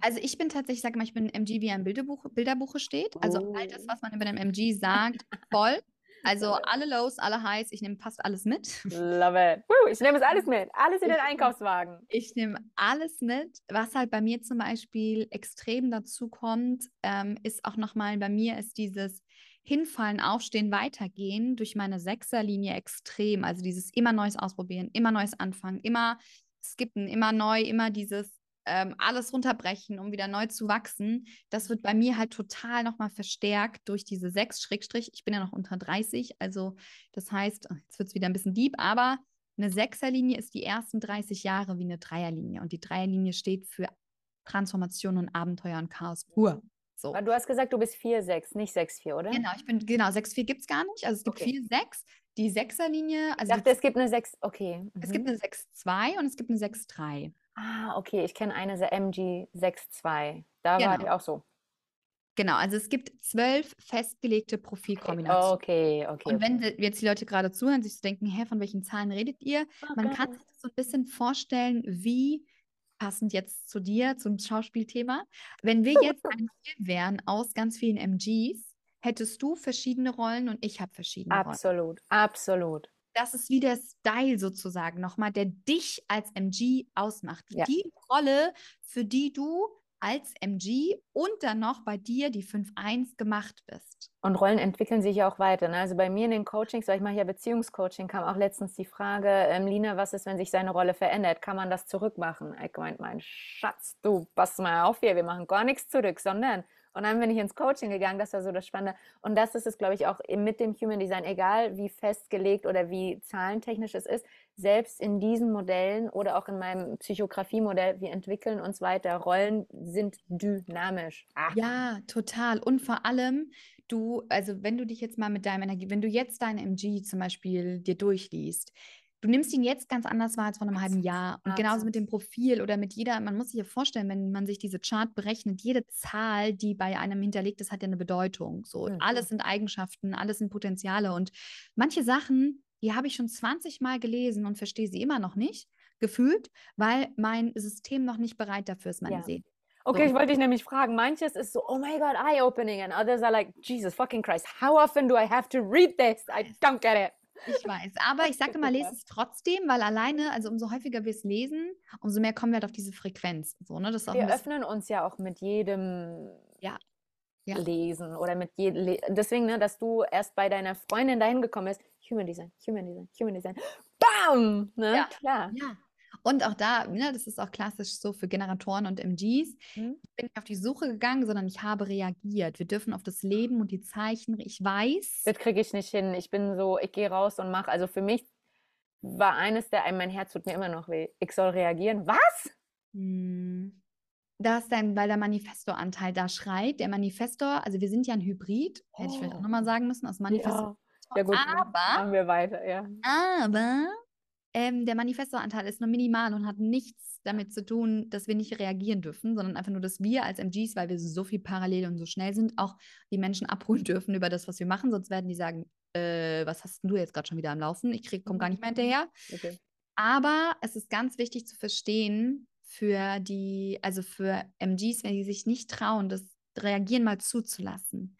Also ich bin tatsächlich, ich sage mal, ich bin ein MG, wie im Bilderbuch, Bilderbuche steht. Also all das, Oh. was man über den MG sagt, voll. Also alle Lows, alle Highs, ich nehme fast alles mit. love it. Woo, ich nehme es alles mit, alles in den Einkaufswagen. Ich nehme alles mit. Was halt bei mir zum Beispiel extrem dazu kommt, ähm, ist auch nochmal, bei mir ist dieses Hinfallen, Aufstehen, Weitergehen durch meine Sechserlinie extrem. Also dieses immer Neues ausprobieren, immer Neues anfangen, immer skippen, immer neu, immer dieses ähm, alles runterbrechen, um wieder neu zu wachsen. Das wird bei mir halt total nochmal verstärkt durch diese 6 Schrägstrich. Ich bin ja noch unter 30, also das heißt, jetzt wird es wieder ein bisschen deep, aber eine Sechserlinie ist die ersten 30 Jahre wie eine Dreierlinie. Und die Dreierlinie steht für Transformation und Abenteuer und Chaos pur. So. Aber du hast gesagt, du bist 4-6, nicht 6-4, oder? Genau, ich bin, genau, 6-4 gibt es gar nicht. Also es gibt Okay. 4, 6. Die Sechserlinie, Ich also dachte, es gibt eine 6, okay. es mhm. gibt eine 6-2 und es gibt eine 6-3. Ah, okay, ich kenne eine MG 6-2. Da war die Genau. auch so. Genau, also es gibt zwölf festgelegte Profilkombinationen. Okay, okay. Und wenn jetzt die Leute gerade zuhören, sich so denken, hä, von welchen Zahlen redet ihr? Okay. Man kann sich das so ein bisschen vorstellen, wie passend jetzt zu dir, zum Schauspielthema. Wenn wir jetzt ein Film wären aus ganz vielen MGs, hättest du verschiedene Rollen und ich habe verschiedene Rollen. Absolut, absolut. Das ist wie der Style sozusagen nochmal, der dich als MG ausmacht. Ja. Die Rolle, für die du als MG und dann noch bei dir die 5-1 gemacht bist. Und Rollen entwickeln sich ja auch weiter. Ne? Also bei mir in den Coachings, weil ich mache ja Beziehungscoaching, kam auch letztens die Frage, ähm, Lina, was ist, wenn sich seine Rolle verändert? Kann man das zurückmachen? Ich meinte, mein Schatz, du, pass mal auf hier, wir machen gar nichts zurück, sondern und dann bin ich ins Coaching gegangen, das war so das Spannende. Und das ist es, glaube ich, auch mit dem Human Design, egal wie festgelegt oder wie zahlentechnisch es ist, selbst in diesen Modellen oder auch in meinem Psychografie-Modell, wir entwickeln uns weiter. Rollen sind dynamisch. Ah. Ja, total. Und vor allem, du, also wenn du dich jetzt mal mit deinem Energie, wenn du jetzt deinen MG zum Beispiel dir durchliest, du nimmst ihn jetzt ganz anders wahr als vor einem halben Jahr. Und genauso mit dem Profil oder mit jeder, man muss sich ja vorstellen, wenn man sich diese Chart berechnet, jede Zahl, die bei einem hinterlegt ist, hat ja eine Bedeutung. So, Mhm. alles sind Eigenschaften, alles sind Potenziale. Und manche Sachen, die habe ich schon 20 Mal gelesen und verstehe sie immer noch nicht, gefühlt, weil mein System noch nicht bereit dafür ist, meine Ja. Seele. Okay, So. ich wollte dich nämlich fragen. Manches ist so, oh my God, eye-opening. And others are like, Jesus fucking Christ, how often do I have to read this? I don't get it. Ich weiß, aber ich sage immer, lese es trotzdem, weil alleine, also umso häufiger wir es lesen, umso mehr kommen wir halt auf diese Frequenz. So, ne? Das Wir bisschen, öffnen uns ja auch mit jedem Ja. Ja. Lesen oder mit jedem. Le Deswegen, ne, dass du erst bei deiner Freundin dahin gekommen bist, Human Design, Human Design, Human Design. Bam! Ne? Ja. Klar. ja. Und auch da, ne, das ist auch klassisch so für Generatoren und MGs. Mhm. Ich bin nicht auf die Suche gegangen, sondern ich habe reagiert. Wir dürfen auf das Leben und die Zeichen, ich weiß. Das kriege ich nicht hin. Ich bin so, ich gehe raus und mache. Also für mich war eines der, mein Herz tut mir immer noch weh. Ich soll reagieren. Was? Hm. Da ist dann, weil der Manifestor-Anteil da schreit. Der Manifestor, also wir sind ja ein Hybrid, hätte ich vielleicht auch Oh. nochmal sagen müssen, aus Manifestor. Ja, ja gut. Aber Machen wir weiter, ja. Aber ähm, der Manifestoranteil ist nur minimal und hat nichts damit zu tun, dass wir nicht reagieren dürfen, sondern einfach nur, dass wir als MGs, weil wir so viel parallel und so schnell sind, auch die Menschen abholen dürfen über das, was wir machen. Sonst werden die sagen, äh, was hast denn du jetzt gerade schon wieder am Laufen? Ich krieg, komm gar nicht mehr hinterher. Okay. Aber es ist ganz wichtig zu verstehen für die, also für MGs, wenn die sich nicht trauen, das Reagieren mal zuzulassen,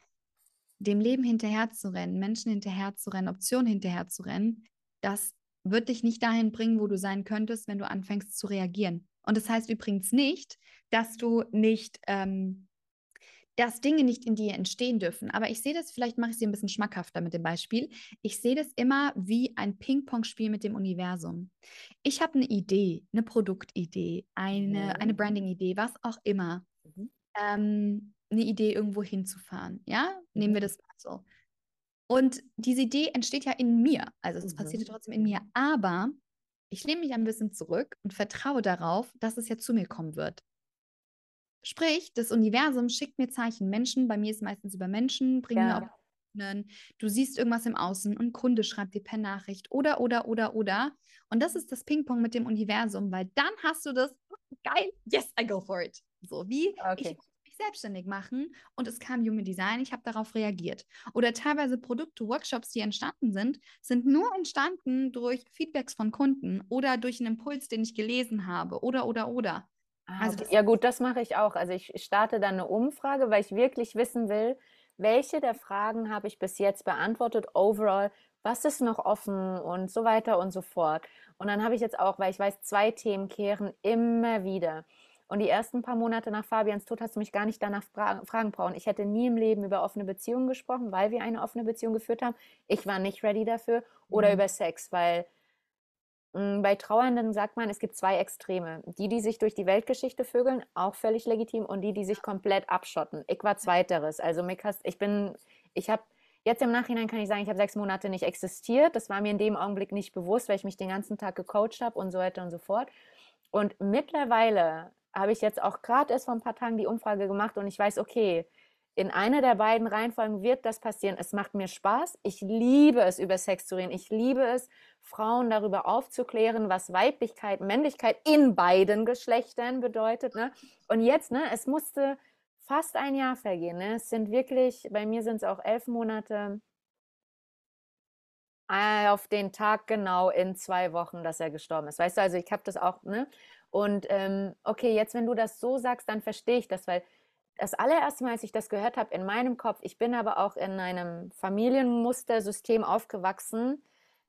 dem Leben hinterherzurennen, Menschen hinterherzurennen, Optionen hinterherzurennen, das wird dich nicht dahin bringen, wo du sein könntest, wenn du anfängst zu reagieren. Und das heißt übrigens nicht, dass du nicht, ähm, dass Dinge nicht in dir entstehen dürfen. Aber ich sehe das, vielleicht mache ich es dir ein bisschen schmackhafter mit dem Beispiel. Ich sehe das immer wie ein Ping-Pong-Spiel mit dem Universum. Ich habe eine Idee, eine Produktidee, eine, Mhm. eine Branding-Idee, was auch immer. Mhm. Ähm, eine Idee, irgendwo hinzufahren. Ja, nehmen wir Mhm. das mal so. Und diese Idee entsteht ja in mir. Also es Mhm. passiert trotzdem in mir. Aber ich lehne mich ein bisschen zurück und vertraue darauf, dass es ja zu mir kommen wird. Sprich, das Universum schickt mir Zeichen. Menschen, bei mir ist es meistens über Menschen, bringen mir Ja. Optionen. Du siehst irgendwas im Außen und ein Kunde schreibt dir per Nachricht oder, oder, oder, oder. Und das ist das Ping-Pong mit dem Universum, weil dann hast du das, geil, yes, I go for it. So wie ich Okay. mich selbstständig machen und es kam Human Design, ich habe darauf reagiert. Oder teilweise Produkte, Workshops, die entstanden sind, sind nur entstanden durch Feedbacks von Kunden oder durch einen Impuls, den ich gelesen habe oder, oder, oder. Ah, Also Ja gut, das mache ich auch. Also ich starte dann eine Umfrage, weil ich wirklich wissen will, welche der Fragen habe ich bis jetzt beantwortet, overall, was ist noch offen und so weiter und so fort. Und dann habe ich jetzt auch, weil ich weiß, zwei Themen kehren immer wieder. Und die ersten paar Monate nach Fabians Tod hast du mich gar nicht danach fra fragen brauchen. Ich hätte nie im Leben über offene Beziehungen gesprochen, weil wir eine offene Beziehung geführt haben. Ich war nicht ready dafür. Oder Mhm. über Sex, weil Mm, Bei Trauernden sagt man, es gibt zwei Extreme. Die, die sich durch die Weltgeschichte vögeln, auch völlig legitim, und die, die sich komplett abschotten. Ich war zweiteres. Also mich hast, ich bin, ich habe, jetzt im Nachhinein kann ich sagen, ich habe sechs Monate nicht existiert. Das war mir in dem Augenblick nicht bewusst, weil ich mich den ganzen Tag gecoacht habe und so weiter und so fort. Und mittlerweile habe ich jetzt auch gerade erst vor ein paar Tagen die Umfrage gemacht und ich weiß, okay, in einer der beiden Reihenfolgen wird das passieren. Es macht mir Spaß. Ich liebe es, über Sex zu reden. Ich liebe es, Frauen darüber aufzuklären, was Weiblichkeit, Männlichkeit in beiden Geschlechtern bedeutet. Ne? Und jetzt, ne, es musste fast ein Jahr vergehen. Ne? Es sind wirklich, bei mir sind es auch elf Monate äh, auf den Tag genau in zwei Wochen, dass er gestorben ist. Weißt du, also ich habe das auch, ne? Und ähm, okay, jetzt, wenn du das so sagst, dann verstehe ich das, weil das allererste Mal, als ich das gehört habe, in meinem Kopf, ich bin aber auch in einem Familienmustersystem aufgewachsen,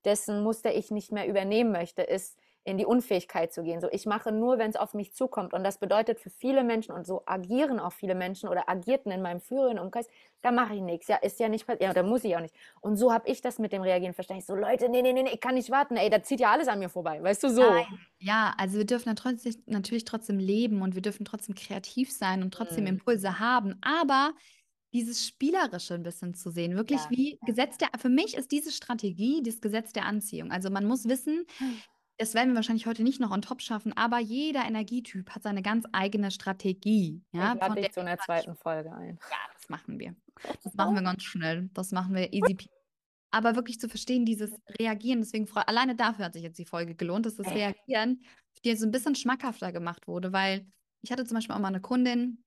dessen Muster ich nicht mehr übernehmen möchte, ist, in die Unfähigkeit zu gehen. So, ich mache nur, wenn es auf mich zukommt. Und das bedeutet für viele Menschen, und so agieren auch viele Menschen oder agierten in meinem früheren Umkreis, da mache ich nichts. Ja, ist ja nicht passiert. Ja, da muss ich auch nicht. Und so habe ich das mit dem Reagieren verstanden. Ich so, Leute, nee, nee, nee, ich kann nicht warten. Ey, da zieht ja alles an mir vorbei. Weißt du, so. Nein. Ja, also wir dürfen trotzdem, natürlich trotzdem leben und wir dürfen trotzdem kreativ sein und trotzdem mhm. Impulse haben. Aber dieses Spielerische ein bisschen zu sehen. Wirklich ja, wie ja. Gesetz der, für mich ist diese Strategie das Gesetz der Anziehung. Also man muss wissen, hm das werden wir wahrscheinlich heute nicht noch on top schaffen, aber jeder Energietyp hat seine ganz eigene Strategie. Ja, ich lade dich zu einer zweiten Folge ein. Ja, das machen wir. Das machen wir ganz schnell. Das machen wir easy. aber wirklich zu verstehen, dieses Reagieren, deswegen alleine dafür hat sich jetzt die Folge gelohnt, dass das Reagieren dir so ein bisschen schmackhafter gemacht wurde, weil ich hatte zum Beispiel auch mal eine Kundin,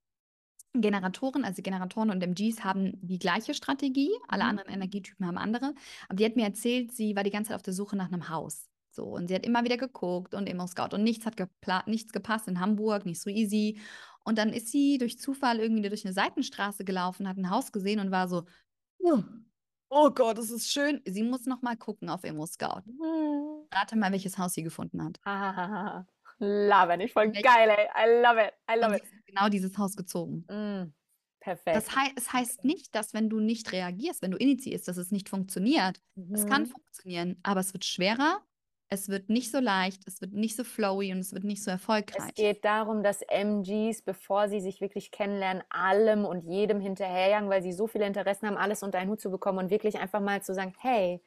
Generatoren, also Generatoren und MGs haben die gleiche Strategie, alle mhm. anderen Energietypen haben andere, aber die hat mir erzählt, sie war die ganze Zeit auf der Suche nach einem Haus. So, und sie hat immer wieder geguckt und immer Scout und nichts hat nichts gepasst in Hamburg, nicht so easy. Und dann ist sie durch Zufall irgendwie durch eine Seitenstraße gelaufen, hat ein Haus gesehen und war so, oh, oh Gott, das ist schön. Sie muss noch mal gucken auf Emo Scout. Hm. Rate mal, welches Haus sie gefunden hat. love it, ich voll geil, ey. I love it, I love it. Genau dieses Haus gezogen. Mm, perfekt. Das hei es heißt nicht, dass wenn du nicht reagierst, wenn du initiierst, dass es nicht funktioniert. Mhm. Es kann mhm. funktionieren, aber es wird schwerer es wird nicht so leicht, es wird nicht so flowy und es wird nicht so erfolgreich. Es geht darum, dass MGs, bevor sie sich wirklich kennenlernen, allem und jedem hinterherjagen, weil sie so viele Interessen haben, alles unter einen Hut zu bekommen und wirklich einfach mal zu sagen, hey,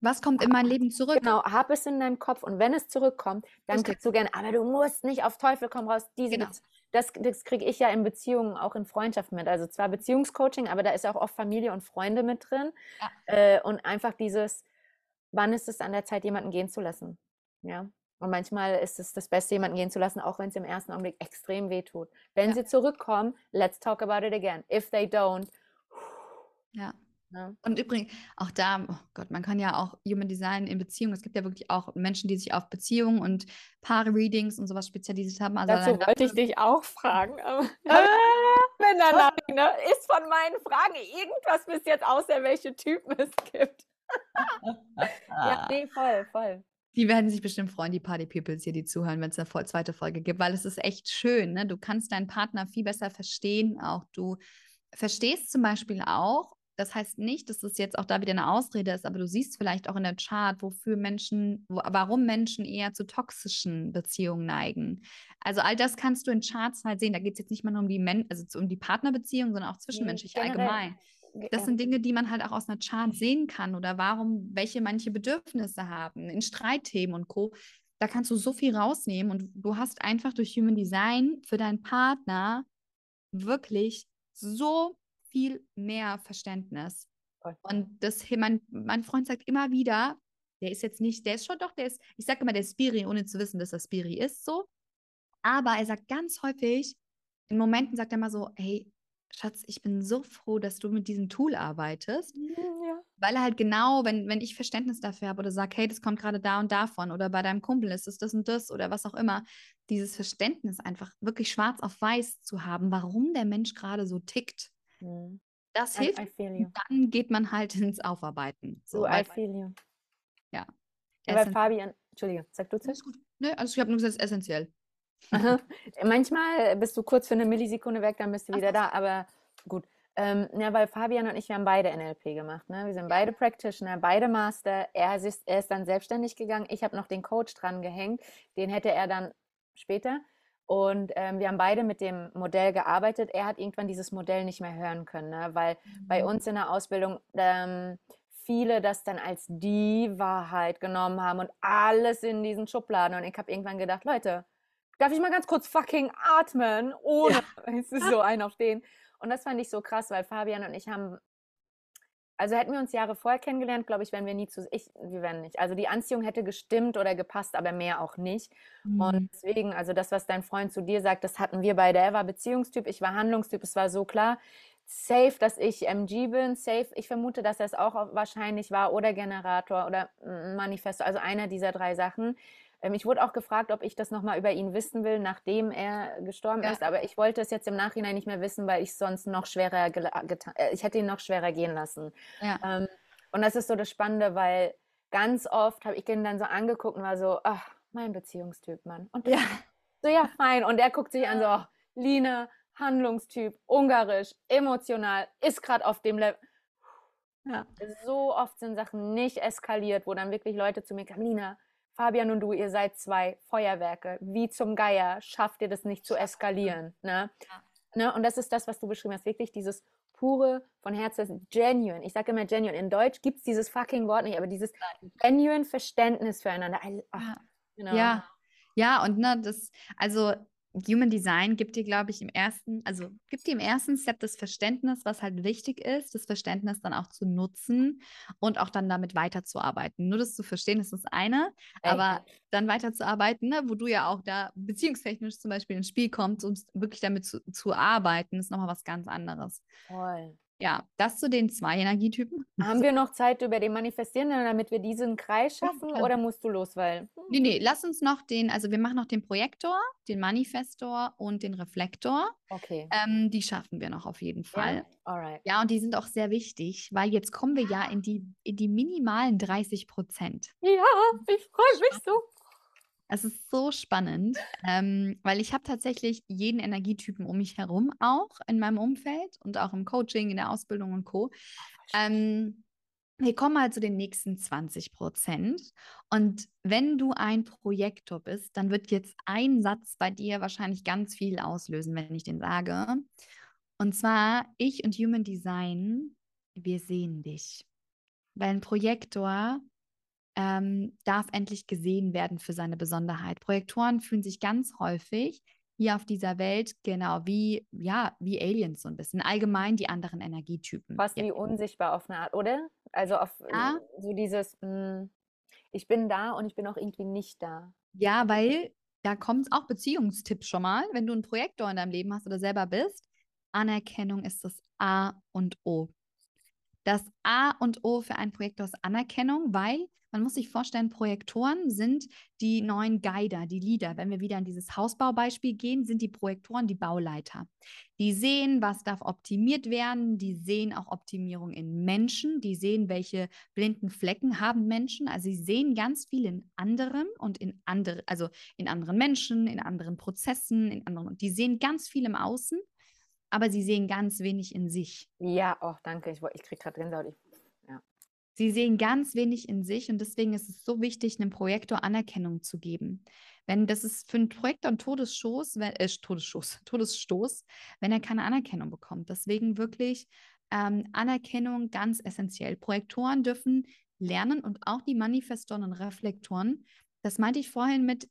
was kommt in mein Leben zurück? Genau, hab es in deinem Kopf und wenn es zurückkommt, dann kriegst du gerne, aber du musst nicht auf Teufel komm raus, diese genau. Das, das kriege ich ja in Beziehungen, auch in Freundschaften mit. Also zwar Beziehungscoaching, aber da ist auch oft Familie und Freunde mit drin. Ja. Äh, und einfach dieses, wann ist es an der Zeit, jemanden gehen zu lassen? Ja. Und manchmal ist es das Beste, jemanden gehen zu lassen, auch wenn es im ersten Augenblick extrem weh tut. Wenn ja. sie zurückkommen, let's talk about it again. If they don't. Ja. ja. Und übrigens, auch da, oh Gott, man kann ja auch Human Design in Beziehungen, es gibt ja wirklich auch Menschen, die sich auf Beziehungen und Paare-Readings und sowas spezialisiert haben. Also Dazu wollte ich dich auch fragen. Danach, ne, ist von meinen Fragen irgendwas bis jetzt außer welche Typen es gibt ja, nee, voll, voll. Die werden sich bestimmt freuen, die Party Peoples hier, die zuhören, wenn es eine zweite Folge gibt, weil es ist echt schön. Ne? Du kannst deinen Partner viel besser verstehen. Auch du verstehst zum Beispiel auch, das heißt nicht, dass es jetzt auch da wieder eine Ausrede ist, aber du siehst vielleicht auch in der Chart, wofür Menschen, wo, warum Menschen eher zu toxischen Beziehungen neigen. Also all das kannst du in Charts halt sehen. Da geht es jetzt nicht mal nur um die Men also um die Partnerbeziehung, sondern auch zwischenmenschlich nee, allgemein. Das sind Dinge, die man halt auch aus einer Chart sehen kann oder warum, welche manche Bedürfnisse haben, in Streitthemen und Co. Da kannst du so viel rausnehmen und du hast einfach durch Human Design für deinen Partner wirklich so viel mehr Verständnis. Und das, mein, mein Freund sagt immer wieder, der ist jetzt nicht, der ist schon doch, der ist, ich sage immer, der ist Spiri, ohne zu wissen, dass er Spiri ist, so. Aber er sagt ganz häufig, in Momenten sagt er mal so, hey, Schatz, ich bin so froh, dass du mit diesem Tool arbeitest. Mhm, ja. Weil er halt genau, wenn, wenn ich Verständnis dafür habe oder sage, hey, das kommt gerade da und davon oder bei deinem Kumpel ist es das und das oder was auch immer, dieses Verständnis einfach wirklich schwarz auf weiß zu haben, warum der Mensch gerade so tickt. Mhm. Das hilft. I, I dann geht man halt ins Aufarbeiten. So, I feel you. Ja. ja weil Fabian, Entschuldige, sag du zuerst. gut. Nö, also ich habe nur gesagt, es ist essentiell. Manchmal bist du kurz für eine Millisekunde weg, dann bist du wieder da, aber gut. Ähm, ja, weil Fabian und ich, wir haben beide NLP gemacht. Ne? Wir sind beide Practitioner, beide Master. Er ist, er ist dann selbstständig gegangen. Ich habe noch den Coach dran gehängt. Den hätte er dann später. Und ähm, wir haben beide mit dem Modell gearbeitet. Er hat irgendwann dieses Modell nicht mehr hören können, ne? weil mhm. bei uns in der Ausbildung ähm, viele das dann als die Wahrheit genommen haben und alles in diesen Schubladen. Und ich habe irgendwann gedacht, Leute, darf ich mal ganz kurz fucking atmen, ohne ja. es ist so ein auf den. Und das fand ich so krass, weil Fabian und ich haben Also hätten wir uns Jahre vorher kennengelernt, glaube ich, wären wir nie zu. Ich, wir wären nicht. Also die Anziehung hätte gestimmt oder gepasst, aber mehr auch nicht. Mhm. Und deswegen, also das, was dein Freund zu dir sagt, das hatten wir beide. Er war Beziehungstyp, ich war Handlungstyp, es war so klar. Safe, dass ich MG bin, safe. Ich vermute, dass er es auch wahrscheinlich war oder Generator oder Manifesto, also einer dieser drei Sachen. Ähm, ich wurde auch gefragt, ob ich das nochmal über ihn wissen will, nachdem er gestorben ja. ist. Aber ich wollte es jetzt im Nachhinein nicht mehr wissen, weil ich es sonst noch schwerer getan, äh, ich hätte ihn noch schwerer gehen lassen. Ja. Ähm, und das ist so das Spannende, weil ganz oft habe ich ihn dann so angeguckt und war so, ach, mein Beziehungstyp, Mann. Und ja. so, ja, fein. Und er guckt sich an, so, oh, Lina, Handlungstyp, ungarisch, emotional, ist gerade auf dem Level. Ja. So oft sind Sachen nicht eskaliert, wo dann wirklich Leute zu mir kamen, Lina, Fabian und du, ihr seid zwei Feuerwerke. Wie zum Geier schafft ihr das nicht zu eskalieren? Ne? Ja. Ne? Und das ist das, was du beschrieben hast. Wirklich dieses pure von Herzen, genuine. Ich sage immer genuine. In Deutsch gibt es dieses fucking Wort nicht, aber dieses genuine Verständnis füreinander. Ach, ja. Genau. ja. Ja, und ne, das, also Human Design gibt dir, glaube ich, im ersten, also gibt dir im ersten Step das Verständnis, was halt wichtig ist, das Verständnis dann auch zu nutzen und auch dann damit weiterzuarbeiten. Nur das zu verstehen, ist das eine, Ey. aber dann weiterzuarbeiten, ne, wo du ja auch da beziehungstechnisch zum Beispiel ins Spiel kommst, um wirklich damit zu, zu arbeiten, ist nochmal was ganz anderes. Voll. Ja, das zu den zwei Energietypen. Haben wir noch Zeit über den Manifestieren, damit wir diesen Kreis schaffen ja, oder musst du los? Weil, hm. Nee, nee, lass uns noch den, also wir machen noch den Projektor, den Manifestor und den Reflektor. Okay. Ähm, die schaffen wir noch auf jeden Fall. Ja, alright. Ja, und die sind auch sehr wichtig, weil jetzt kommen wir ja in die, in die minimalen 30 Prozent. Ja, ich freue mich so. Es ist so spannend, ähm, weil ich habe tatsächlich jeden Energietypen um mich herum, auch in meinem Umfeld und auch im Coaching, in der Ausbildung und Co. Ähm, wir kommen mal zu den nächsten 20 Prozent. Und wenn du ein Projektor bist, dann wird jetzt ein Satz bei dir wahrscheinlich ganz viel auslösen, wenn ich den sage. Und zwar, ich und Human Design, wir sehen dich. Weil ein Projektor ähm, darf endlich gesehen werden für seine Besonderheit. Projektoren fühlen sich ganz häufig hier auf dieser Welt genau wie ja wie Aliens so ein bisschen allgemein die anderen Energietypen. Fast ja. wie unsichtbar auf eine Art, oder? Also auf ja. so dieses mh, hm, ich bin da und ich bin auch irgendwie nicht da. Ja, weil da kommt auch Beziehungstipps schon mal, wenn du einen Projektor in deinem Leben hast oder selber bist. Anerkennung ist das A und O. Das A und O für ein Projektor ist Anerkennung, weil man muss sich vorstellen, Projektoren sind die neuen Guider, die Leader. Wenn wir wieder in dieses Hausbaubeispiel gehen, sind die Projektoren die Bauleiter. Die sehen, was darf optimiert werden. Die sehen auch Optimierung in Menschen. Die sehen, welche blinden Flecken haben Menschen. Also sie sehen ganz viel in anderen und in andere, also in anderen Menschen, in anderen Prozessen, in anderen. Die sehen ganz viel im Außen aber sie sehen ganz wenig in sich. Ja, oh, danke. Ich, ich kriege gerade Gänsehaut. Ich Sie sehen ganz wenig in sich und deswegen ist es so wichtig, einem Projektor Anerkennung zu geben. Wenn das ist für einen Projektor ein Todesstoß, wenn, äh, Todesstoß, Todesstoß, wenn er keine Anerkennung bekommt. Deswegen wirklich ähm, Anerkennung ganz essentiell. Projektoren dürfen lernen und auch die Manifestoren und Reflektoren. Das meinte ich vorhin mit,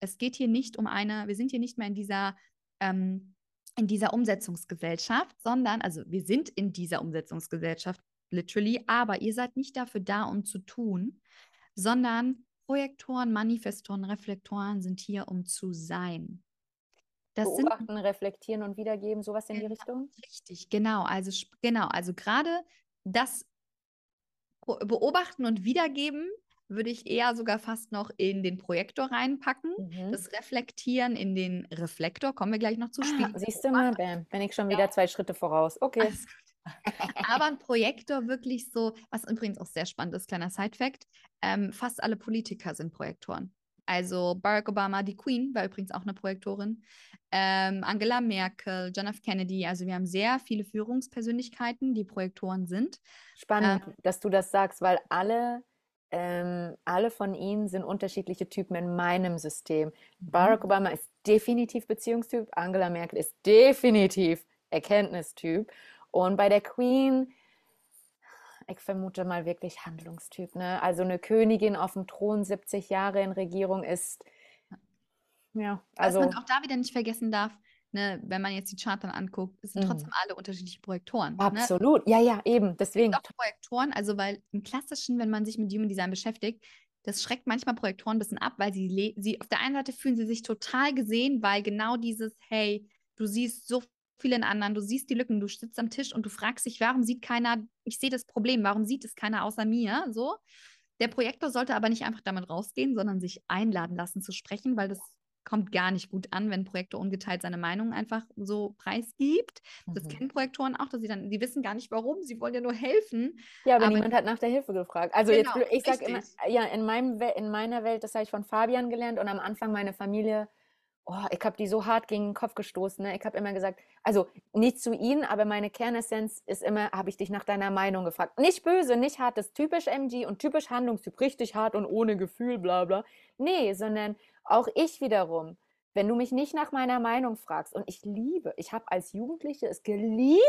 es geht hier nicht um eine, wir sind hier nicht mehr in dieser ähm, in dieser Umsetzungsgesellschaft, sondern, also wir sind in dieser Umsetzungsgesellschaft, literally, aber ihr seid nicht dafür da, um zu tun, sondern Projektoren, Manifestoren, Reflektoren sind hier, um zu sein. Das Beobachten, sind, reflektieren und wiedergeben, sowas in die genau, Richtung? Richtig, genau. Also genau, also gerade das Beobachten und Wiedergeben würde ich eher sogar fast noch in den Projektor reinpacken. Mhm. Das Reflektieren in den Reflektor, kommen wir gleich noch zu. Ah, siehst du mal, bam, bin ich schon wieder ja. zwei Schritte voraus. Okay. Alles Aber ein Projektor wirklich so, was übrigens auch sehr spannend ist, kleiner Side-Fact: ähm, fast alle Politiker sind Projektoren. Also Barack Obama, die Queen, war übrigens auch eine Projektorin. Ähm, Angela Merkel, John F. Kennedy. Also wir haben sehr viele Führungspersönlichkeiten, die Projektoren sind. Spannend, ähm, dass du das sagst, weil alle, ähm, alle von ihnen sind unterschiedliche Typen in meinem System. Mhm. Barack Obama ist definitiv Beziehungstyp, Angela Merkel ist definitiv Erkenntnistyp. Und bei der Queen, ich vermute mal wirklich Handlungstyp. Ne? Also eine Königin auf dem Thron, 70 Jahre in Regierung ist, ja, also. Was man auch da wieder nicht vergessen darf, ne, wenn man jetzt die Chart dann anguckt, es sind Mhm. trotzdem alle unterschiedliche Projektoren. Ne? Absolut. Ja, ja, eben. Deswegen. auch Projektoren, also weil im klassischen, wenn man sich mit Human Design beschäftigt, das schreckt manchmal Projektoren ein bisschen ab, weil sie, sie auf der einen Seite fühlen sie sich total gesehen, weil genau dieses, hey, du siehst so viel in anderen, du siehst die Lücken, du sitzt am Tisch und du fragst dich, warum sieht keiner, ich sehe das Problem, warum sieht es keiner außer mir, so. Der Projektor sollte aber nicht einfach damit rausgehen, sondern sich einladen lassen zu sprechen, weil das kommt gar nicht gut an, wenn ein Projektor ungeteilt seine Meinung einfach so preisgibt. Das Mhm. kennen Projektoren auch, dass sie dann, die wissen gar nicht warum, sie wollen ja nur helfen. Ja, aber, Aber- niemand hat nach der Hilfe gefragt. Also jetzt, Genau, ich sag immer, ja, in meinem in meiner Welt, das habe ich von Fabian gelernt und am Anfang meine Familie, oh, ich habe die so hart gegen den Kopf gestoßen. Ne? Ich habe immer gesagt, also nicht zu ihnen, aber meine Kernessenz ist immer, habe ich dich nach deiner Meinung gefragt. Nicht böse, nicht hart, das ist typisch MG und typisch Handlungstyp, richtig hart und ohne Gefühl, bla bla. Nee, sondern auch ich wiederum. Wenn du mich nicht nach meiner Meinung fragst, und ich liebe, ich habe als Jugendliche es geliebt,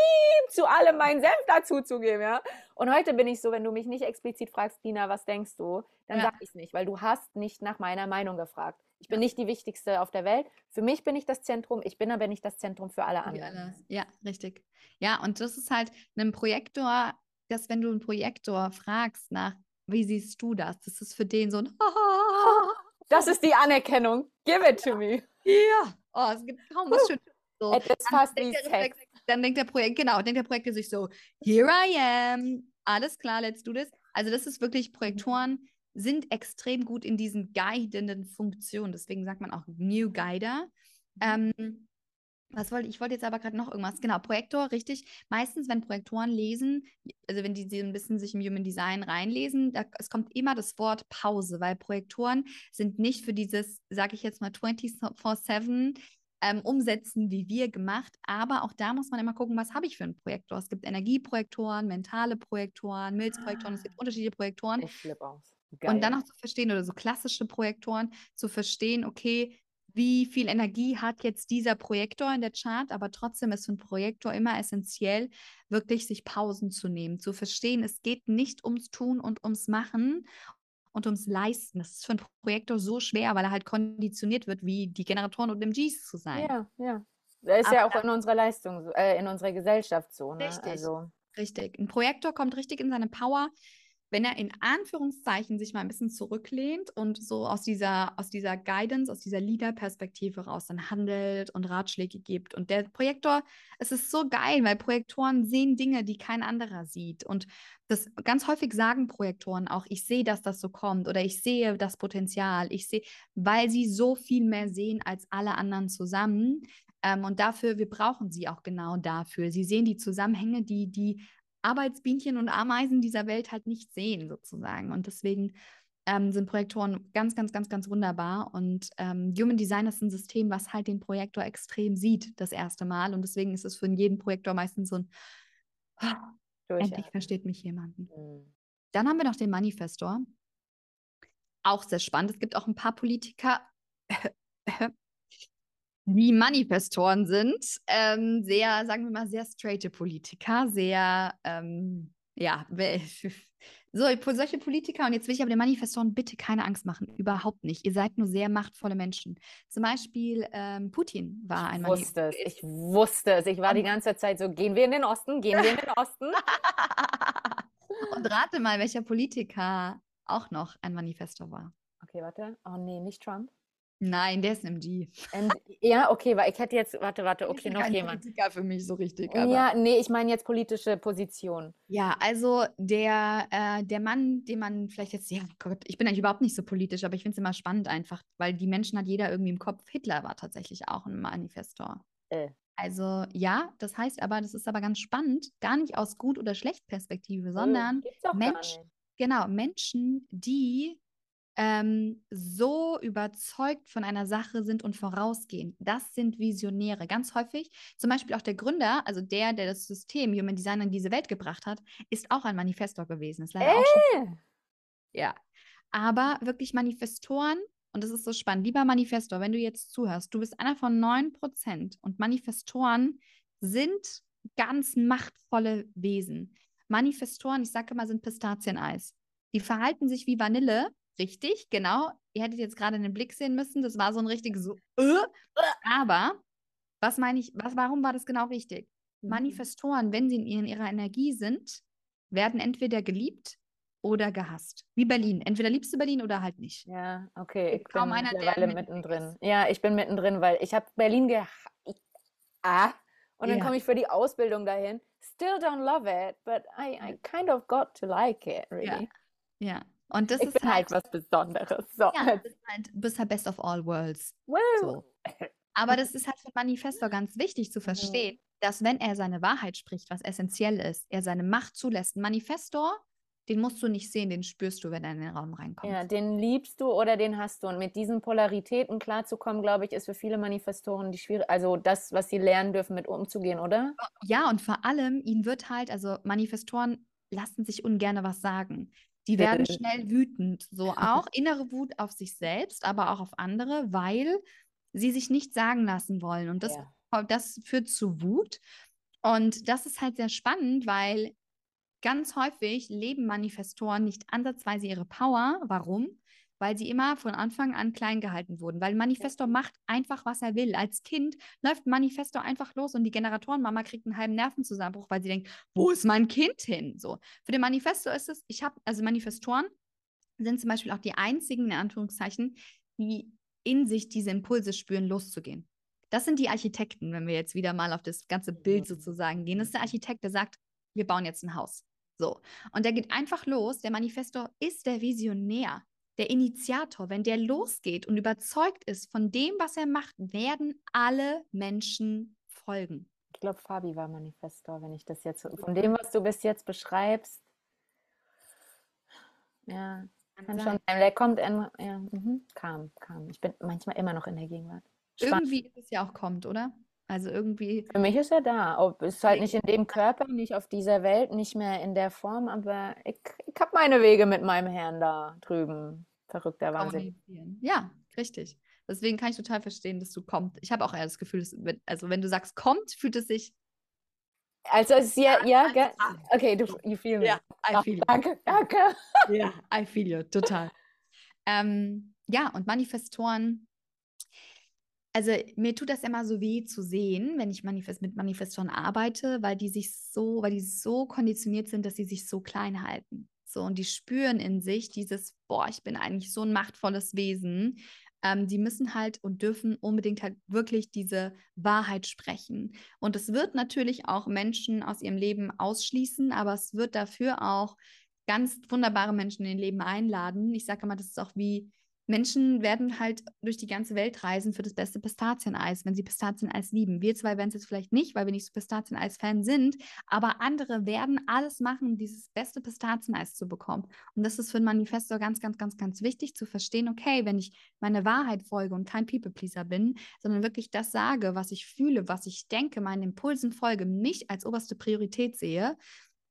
zu allem meinen Senf dazuzugeben, ja. Und heute bin ich so, wenn du mich nicht explizit fragst, Dina, was denkst du, dann Ja. sag ich es nicht, weil du hast nicht nach meiner Meinung gefragt. Ich bin nicht die Wichtigste auf der Welt. Für mich bin ich das Zentrum, ich bin aber nicht das Zentrum für alle anderen. alle. Ja, richtig. Ja, und das ist halt ein Projektor, dass wenn du einen Projektor fragst nach, wie siehst du das? Das ist für den so ein Das ist die Anerkennung. Give it to me. Ja. Oh, es gibt kaum was Schönes. So. Dann denkt der Dann denkt der Projekt, genau, denkt der Projektor sich so, here I am, alles klar, let's do this. Also das ist wirklich, Projektoren sind extrem gut in diesen guidenden Funktionen. Deswegen sagt man auch New Guider. Ähm, was wollte ich wollte jetzt aber gerade noch irgendwas. Genau, Projektor, richtig. Meistens, wenn Projektoren lesen, also wenn die so ein bisschen sich im Human Design reinlesen, da, es kommt immer das Wort Pause, weil Projektoren sind nicht für dieses, sage ich jetzt mal, 24-7 ähm, umsetzen, wie wir gemacht. Aber auch da muss man immer gucken, was habe ich für einen Projektor. Es gibt Energieprojektoren, mentale Projektoren, Milzprojektoren, es gibt unterschiedliche Projektoren. Ich flippe aus. Und dann Geil. auch zu verstehen, oder so klassische Projektoren, zu verstehen, okay, wie viel Energie hat jetzt dieser Projektor in der Chart, aber trotzdem ist für einen Projektor immer essentiell, wirklich sich Pausen zu nehmen, zu verstehen, es geht nicht ums Tun und ums Machen und ums Leisten. Das ist für einen Projektor so schwer, weil er halt konditioniert wird, wie die Generatoren und MGs zu sein. Ja, ja. Das ist Aber ja auch in unserer Leistung, äh, in unserer Gesellschaft so. Ne? Richtig. Also, Richtig. Ein Projektor kommt richtig in seine Power, wenn er in Anführungszeichen sich mal ein bisschen zurücklehnt und so aus dieser, aus dieser Guidance, aus dieser Leader-Perspektive raus dann handelt und Ratschläge gibt. Und der Projektor, es ist so geil, weil Projektoren sehen Dinge, die kein anderer sieht. Und das ganz häufig sagen Projektoren auch, ich sehe, dass das so kommt oder ich sehe das Potenzial, ich sehe, weil sie so viel mehr sehen als alle anderen zusammen. Ähm, und dafür, wir brauchen sie auch genau dafür. Sie sehen die Zusammenhänge, die die Arbeitsbienchen und Ameisen dieser Welt halt nicht sehen, sozusagen. Und deswegen ähm, sind Projektoren ganz, ganz, ganz, ganz wunderbar. Und ähm, Human Design ist ein System, was halt den Projektor extrem sieht, das erste Mal. Und deswegen ist es für jeden Projektor meistens so ein, "Ah, endlich versteht mich jemanden. Mhm. Dann haben wir noch den Manifestor. Auch sehr spannend. Es gibt auch ein paar Politiker, die Manifestoren sind. Ähm, sehr, sagen wir mal, sehr straighte Politiker, sehr, ähm, ja, so, solche Politiker. Und jetzt will ich aber den Manifestoren bitte keine Angst machen. Überhaupt nicht. Ihr seid nur sehr machtvolle Menschen. Zum Beispiel ähm, Putin war ein Ich wusste es, ich wusste es. Ich war die ganze Zeit so, gehen wir in den Osten, gehen wir in den Osten. Und rate mal, welcher Politiker auch noch ein Manifestor war. Okay, warte. Oh nee, nicht Trump. Nein, der ist ein MG. Ähm, ja, okay, weil ich hätte jetzt, warte, warte, okay, noch kein jemand. Politiker für mich so richtig. Aber Ja, nee, ich meine jetzt politische Position. Ja, also der, äh, der Mann, den man vielleicht jetzt, ja Gott, ich bin eigentlich überhaupt nicht so politisch, aber ich finde es immer spannend einfach, weil die Menschen hat jeder irgendwie im Kopf. Hitler war tatsächlich auch ein Manifestor. Äh. Also ja, das heißt aber, das ist aber ganz spannend, gar nicht aus Gut- oder Schlecht-Perspektive, sondern Gibt's auch gar Mensch, genau, Menschen, die ähm, so überzeugt von einer Sache sind und vorausgehen. Das sind Visionäre. Ganz häufig, zum Beispiel auch der Gründer, also der, der das System Human Design in diese Welt gebracht hat, ist auch ein Manifestor gewesen. Ist leider auch schon. Äh, Ja. Aber wirklich Manifestoren, und das ist so spannend, lieber Manifestor, wenn du jetzt zuhörst, du bist einer von 9% und Manifestoren sind ganz machtvolle Wesen. Manifestoren, ich sage immer, sind Pistazieneis. Die verhalten sich wie Vanille, richtig, genau. Ihr hättet jetzt gerade einen Blick sehen müssen, das war so ein richtiges so, äh, aber Was meine ich, was, warum war das genau richtig? Mhm. Manifestoren, wenn sie in ihrer Energie sind, werden entweder geliebt oder gehasst. Wie Berlin. Entweder liebst du Berlin oder halt nicht. Ja, okay, ich kaum bin einer, der mittendrin. ist. Ja, ich bin mittendrin, weil ich habe Berlin geha ich, ah, und dann Ja. komme ich für die Ausbildung dahin. Still don't love it, but I, I kind of got to like it, Ja. really. Ja. Und das Ich ist bin halt was Besonderes. So, ja, du bist halt, bist halt best of all worlds. Woo. So. Aber das ist halt für Manifestor ganz wichtig zu verstehen, dass wenn er seine Wahrheit spricht, was essentiell ist, er seine Macht zulässt. Ein Manifestor, den musst du nicht sehen, den spürst du, wenn er in den Raum reinkommt. Ja, den liebst du oder den hast du. Und mit diesen Polaritäten klarzukommen, glaube ich, ist für viele Manifestoren die schwierig, also das, was sie lernen dürfen, mit umzugehen, oder? Ja, und vor allem, ihnen wird halt, also Manifestoren lassen sich ungern was sagen. Die werden Äh. schnell wütend, so auch innere Wut auf sich selbst, aber auch auf andere, weil sie sich nicht sagen lassen wollen. Und das, Ja. das führt zu Wut. Und das ist halt sehr spannend, weil ganz häufig leben Manifestoren nicht ansatzweise ihre Power. Warum? Weil sie immer von Anfang an klein gehalten wurden. Weil Manifestor macht einfach, was er will. Als Kind läuft Manifestor einfach los und die Generatorenmama kriegt einen halben Nervenzusammenbruch, weil sie denkt, wo ist mein Kind hin? So. Für den Manifestor ist es, ich habe, also Manifestoren sind zum Beispiel auch die einzigen, in Anführungszeichen, die in sich diese Impulse spüren, loszugehen. Das sind die Architekten, wenn wir jetzt wieder mal auf das ganze Bild Mhm. sozusagen gehen. Das ist der Architekt, der sagt, wir bauen jetzt ein Haus. So. Und der geht einfach los. Der Manifestor ist der Visionär, der Initiator. Wenn der losgeht und überzeugt ist von dem, was er macht, werden alle Menschen folgen. Ich glaube, Fabi war Manifestor, wenn ich das jetzt von dem, was du bis jetzt beschreibst. Ja, kann sein. schon sein. Der kommt in, ja, mhm, kam, kam. Ich bin manchmal immer noch in der Gegenwart. Spannend. Irgendwie ist es ja auch kommt, oder? Also irgendwie, Für mich ist er da. Ob, ist halt nicht in dem Körper, nicht auf dieser Welt, nicht mehr in der Form, aber ich, ich habe meine Wege mit meinem Herrn da drüben. Verrückter Wahnsinn. Ja, richtig. Deswegen kann ich total verstehen, dass du kommt. Ich habe auch eher das Gefühl, dass, wenn- also wenn du sagst kommt, fühlt es sich. Also es ist ja, ja, als gell? Frage. Okay, du, you feel me. I Ach, feel you. danke, danke. Ja, I feel you, total. ähm, ja, und Manifestoren, also mir tut das immer so weh zu sehen, wenn ich Manifest mit Manifestoren arbeite, weil die sich so, weil die so konditioniert sind, dass sie sich so klein halten. So, und die spüren in sich dieses, boah, ich bin eigentlich so ein machtvolles Wesen. Ähm, die müssen halt und dürfen unbedingt halt wirklich diese Wahrheit sprechen. Und es wird natürlich auch Menschen aus ihrem Leben ausschließen, aber es wird dafür auch ganz wunderbare Menschen in ihr Leben einladen. Ich sage immer, das ist auch wie Menschen werden halt durch die ganze Welt reisen für das beste Pistazieneis, wenn sie Pistazieneis lieben. Wir zwei werden es jetzt vielleicht nicht, weil wir nicht so Pistazieneis-Fan sind, aber andere werden alles machen, um dieses beste Pistazieneis zu bekommen. Und das ist für einen Manifestor ganz, ganz, ganz, ganz wichtig zu verstehen, okay, wenn ich meine Wahrheit folge und kein People-Pleaser bin, sondern wirklich das sage, was ich fühle, was ich denke, meinen Impulsen folge, mich als oberste Priorität sehe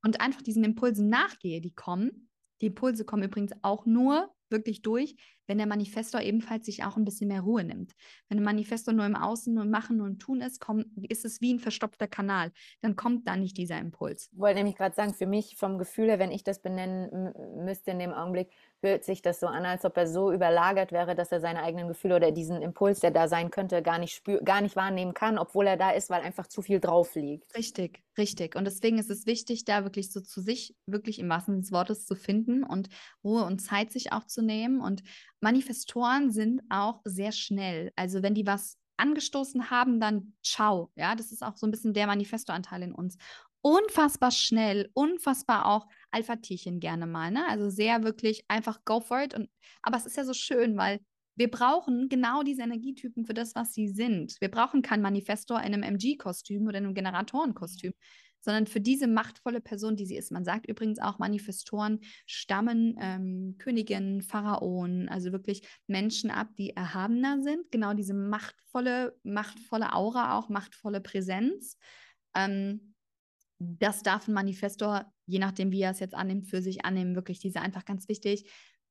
und einfach diesen Impulsen nachgehe, die kommen. Die Impulse kommen übrigens auch nur wirklich durch, wenn der Manifestor ebenfalls sich auch ein bisschen mehr Ruhe nimmt. Wenn der Manifestor nur im Außen, nur im Machen, nur im Tun ist, kommt, ist es wie ein verstopfter Kanal. Dann kommt da nicht dieser Impuls. Ich wollte nämlich gerade sagen, für mich vom Gefühl her, wenn ich das benennen müsste in dem Augenblick, hört sich das so an, als ob er so überlagert wäre, dass er seine eigenen Gefühle oder diesen Impuls, der da sein könnte, gar nicht spür, gar nicht wahrnehmen kann, obwohl er da ist, weil einfach zu viel drauf liegt. Richtig, richtig. Und deswegen ist es wichtig, da wirklich so zu sich, wirklich im wahrsten des Wortes zu finden und Ruhe und Zeit sich auch zu nehmen. Und Manifestoren sind auch sehr schnell. Also wenn die was angestoßen haben, dann ciao. Ja, das ist auch so ein bisschen der Manifestoranteil in uns. Unfassbar schnell, unfassbar auch Alpha-Tierchen gerne mal. Ne? Also sehr wirklich einfach go for it. Und, aber es ist ja so schön, weil wir brauchen genau diese Energietypen für das, was sie sind. Wir brauchen keinen Manifestor in einem MG-Kostüm oder in einem Generatorenkostüm, sondern für diese machtvolle Person, die sie ist. Man sagt übrigens auch, Manifestoren stammen ähm, Königinnen, Pharaonen, also wirklich Menschen ab, die erhabener sind. Genau diese machtvolle, machtvolle Aura, auch machtvolle Präsenz. Ähm, das darf ein Manifestor, je nachdem, wie er es jetzt annimmt, für sich annehmen. Wirklich diese einfach ganz wichtig,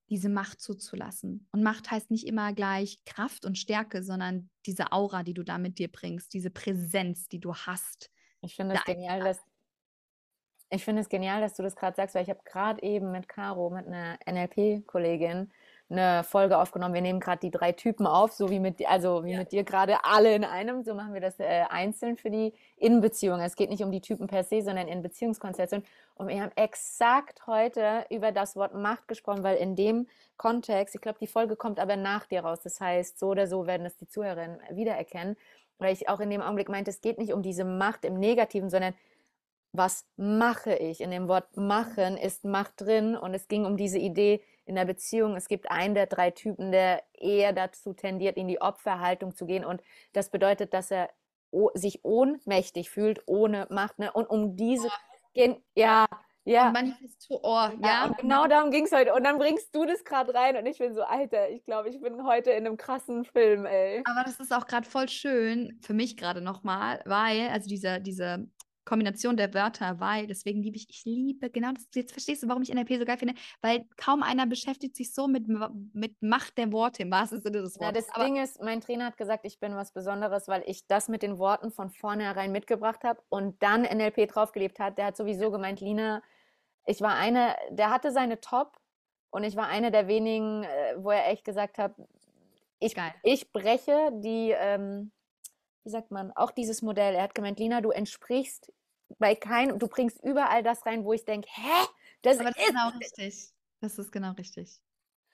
diese Macht zuzulassen. Und Macht heißt nicht immer gleich Kraft und Stärke, sondern diese Aura, die du da mit dir bringst, diese Präsenz, die du hast. Ich finde es Da genial, dass ich finde es genial, dass du das gerade sagst, weil ich habe gerade eben mit Caro, mit einer NLP-Kollegin, eine Folge aufgenommen. Wir nehmen gerade die drei Typen auf, so wie mit, also wie Ja. mit dir gerade alle in einem. So machen wir das äh, einzeln für die Innenbeziehung. Es geht nicht um die Typen per se, sondern in Beziehungskonstellation. Und wir haben exakt heute über das Wort Macht gesprochen, weil in dem Kontext, ich glaube, die Folge kommt aber nach dir raus. Das heißt, so oder so werden es die Zuhörerinnen wiedererkennen. Weil ich auch in dem Augenblick meinte, es geht nicht um diese Macht im Negativen, sondern was mache ich? In dem Wort machen ist Macht drin und es ging um diese Idee in der Beziehung. Es gibt einen der drei Typen, der eher dazu tendiert, in die Opferhaltung zu gehen und das bedeutet, dass er sich ohnmächtig fühlt, ohne Macht. Ne? Und um diese, gen- ja, ja. Und Manifesto, oh, Ja, ja. genau darum ging es heute. Und dann bringst du das gerade rein und ich bin so, Alter, ich glaube, ich bin heute in einem krassen Film, ey. Aber das ist auch gerade voll schön, für mich gerade nochmal, weil, also diese, diese Kombination der Wörter, weil, deswegen liebe ich, ich liebe, genau das, jetzt verstehst du, warum ich NLP so geil finde, weil kaum einer beschäftigt sich so mit, mit Macht der Worte im wahrsten Sinne des Wortes. das Aber Ding ist, mein Trainer hat gesagt, ich bin was Besonderes, weil ich das mit den Worten von vornherein mitgebracht habe und dann NLP draufgelebt hat. Der hat sowieso gemeint, Lina, ich war eine, der hatte seine Top und ich war eine der wenigen, äh, wo er echt gesagt hat, ich, Geil. ich breche die, ähm, wie sagt man, auch dieses Modell. Er hat gemeint, Lina, du entsprichst bei keinem, du bringst überall das rein, wo ich denke, hä? Das aber das ist ist genau richtig. Das ist genau richtig.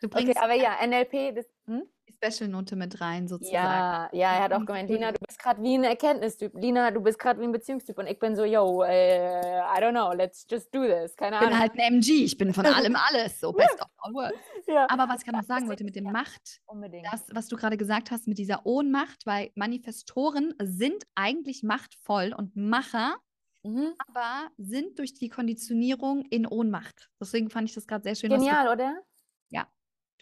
Du Okay, bringst aber ja, NLP, das, hm? die Special-Note mit rein, sozusagen. Ja, ja, er hat auch Mhm, gemeint. Lina, du bist gerade wie ein Erkenntnistyp. Lina, du bist gerade wie ein Beziehungstyp. Und ich bin so, yo, äh, I don't know, let's just do this. Keine Ich bin Ahnung. halt ein MG, ich bin von allem alles, so best of all worlds. Ja, Aber was ich gerade noch sagen wollte mit dem ja. Macht, unbedingt. das, was du gerade gesagt hast mit dieser Ohnmacht, weil Manifestoren sind eigentlich machtvoll und Macher, Mhm. aber sind durch die Konditionierung in Ohnmacht. Deswegen fand ich das gerade sehr schön. Genial, oder?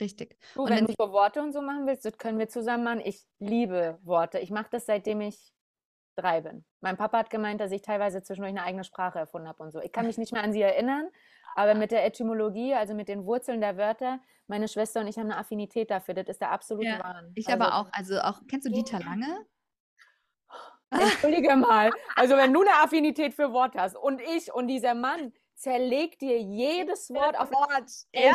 Richtig. Du, Und wenn du so Worte und so machen willst, das können wir zusammen machen. Ich liebe Worte. Ich mache das, seitdem ich drei bin. Mein Papa hat gemeint, dass ich teilweise zwischendurch eine eigene Sprache erfunden habe und so. Ich kann mich nicht mehr an sie erinnern, aber mit der Etymologie, also mit den Wurzeln der Wörter, meine Schwester und ich haben eine Affinität dafür. Das ist der absolute Ja, Wahn. Ich Also, aber auch, also auch, kennst du Dieter Lange? Entschuldige mal. Also wenn du eine Affinität für Wort hast und ich und dieser Mann zerlegt dir jedes Wort auf Wort. Ey,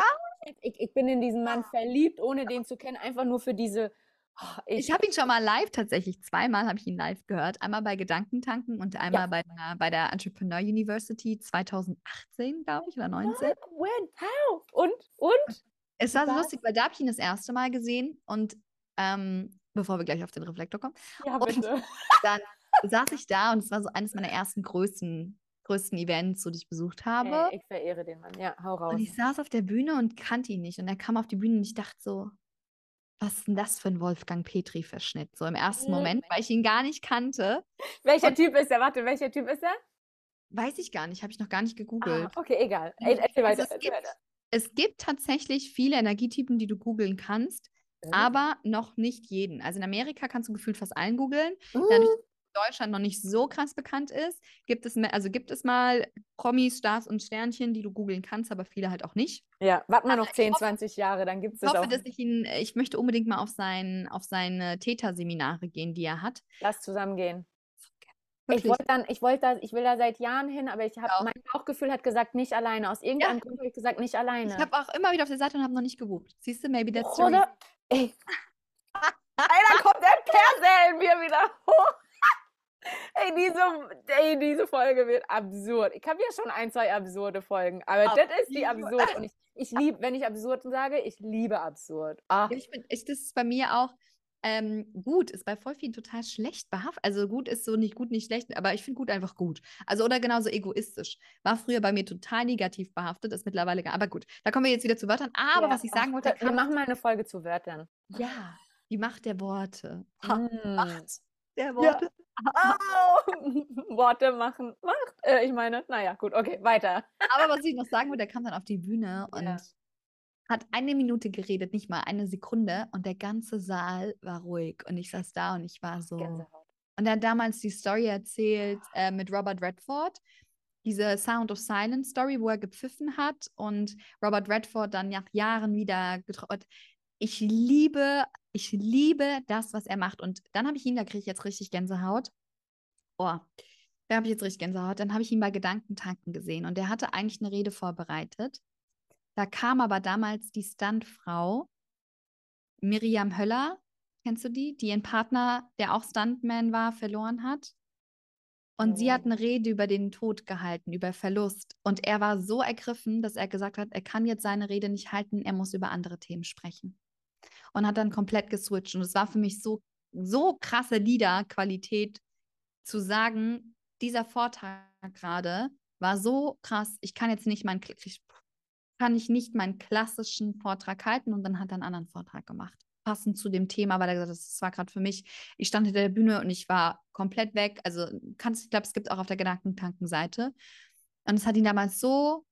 Ich, ich bin in diesen Mann verliebt, ohne den zu kennen, einfach nur für diese. Oh, Ich habe ihn schon mal live tatsächlich, zweimal habe ich ihn live gehört. Einmal bei Gedankentanken und einmal bei, der, bei der Entrepreneur University 2018, glaube ich, oder 19. When? How? Und? Und? Es war so Was? lustig, weil da habe ich ihn das erste Mal gesehen und ähm, bevor wir gleich auf den Reflektor kommen, Ja, Und- bitte. dann saß ich da und es war so eines meiner ersten größten, größten Events, so die ich besucht habe. Ey, ich verehre den Mann. Ja, hau raus. Und ich saß auf der Bühne und kannte ihn nicht. Und er kam auf die Bühne und ich dachte so, was ist denn das für ein Wolfgang Petri-Verschnitt? So im ersten Mhm. Moment, weil ich ihn gar nicht kannte. Welcher Typ ist er? Warte, welcher Typ ist er? Weiß ich gar nicht, habe ich noch gar nicht Ah, gegoogelt. okay, egal. Ey, Also erzähl weiter. es, erzähl gibt, weiter. es gibt tatsächlich viele Energietypen, die du googeln kannst, Mhm. aber noch nicht jeden. Also in Amerika kannst du gefühlt fast allen googeln. Mhm. Dadurch, Deutschland noch nicht so krass bekannt ist, gibt es, me- also gibt es mal Promis, Stars und Sternchen, die du googeln kannst, aber viele halt auch nicht. Ja, warten wir noch ich 10, hoffe- 20 Jahre, dann gibt es Ich das hoffe, auch. dass ich ihn, ich möchte unbedingt mal auf, sein, auf seine Täterseminare gehen, die er hat. Lass zusammen gehen. Ich Wirklich. wollte dann, ich wollte da, ich will da seit Jahren hin, aber ich habe, mein Bauchgefühl hat gesagt, nicht alleine. Aus irgendeinem Grund habe ich gesagt, nicht alleine. Ich habe auch immer wieder auf der Seite und habe noch nicht gebucht. Siehst du, maybe that's the reason. Oder? Ey. Da kommt der Perser in mir wieder hoch. Ey diese, ey, diese Folge wird absurd. Ich habe ja schon ein, zwei absurde Folgen, aber das ist die Absurd. absurd. Und ich, ich liebe, wenn ich absurd sage, ich liebe absurd. Ach, ich bin, ich, das ist bei mir auch ähm, gut, ist bei voll vielen total schlecht behaftet. Also gut ist so nicht gut, nicht schlecht, aber ich finde gut einfach gut. Also oder genauso egoistisch. War früher bei mir total negativ behaftet, ist mittlerweile gar. Aber gut, da kommen wir jetzt wieder zu Wörtern. Aber ja, was ich sagen wollte, Wir machen mal eine Folge zu Wörtern. ja, die Macht der Worte. Ha, Mm. Macht der Ja. Worte. Au! Worte machen Macht. Äh, ich meine, naja, gut, okay, weiter. Aber was ich noch sagen wollte, der kam dann auf die Bühne und Ja. hat eine Minute geredet, nicht mal eine Sekunde. Und der ganze Saal war ruhig. Und ich saß da und ich war so. Gänsehaut. Und er hat damals die Story erzählt äh, mit Robert Redford. Diese Sound of Silence Story, wo er gepfiffen hat und Robert Redford dann nach Jahren wieder getroffen hat. Ich liebe, ich liebe das, was er macht. Und dann habe ich ihn, da kriege ich jetzt richtig Gänsehaut. Oh, da habe ich jetzt richtig Gänsehaut. Dann habe ich ihn bei Gedankentanken gesehen und der hatte eigentlich eine Rede vorbereitet. Da kam aber damals die Stuntfrau Miriam Höller, kennst du die? Die ihren Partner, der auch Stuntman war, verloren hat. Und sie hat eine Rede über den Tod gehalten, über Verlust. Und er war so ergriffen, dass er gesagt hat, er kann jetzt seine Rede nicht halten, er muss über andere Themen sprechen. Und hat dann komplett geswitcht. Und es war für mich so, so krasse Liederqualität zu sagen, dieser Vortrag gerade war so krass, ich kann jetzt nicht meinen, kann ich nicht meinen klassischen Vortrag halten und dann hat er einen anderen Vortrag gemacht passend zu dem Thema, weil er gesagt hat, das war gerade für mich, ich stand hinter der Bühne und ich war komplett weg. Also kannst, ich glaube, es gibt auch auf der Gedankentanken-Seite. Und es hat ihn damals so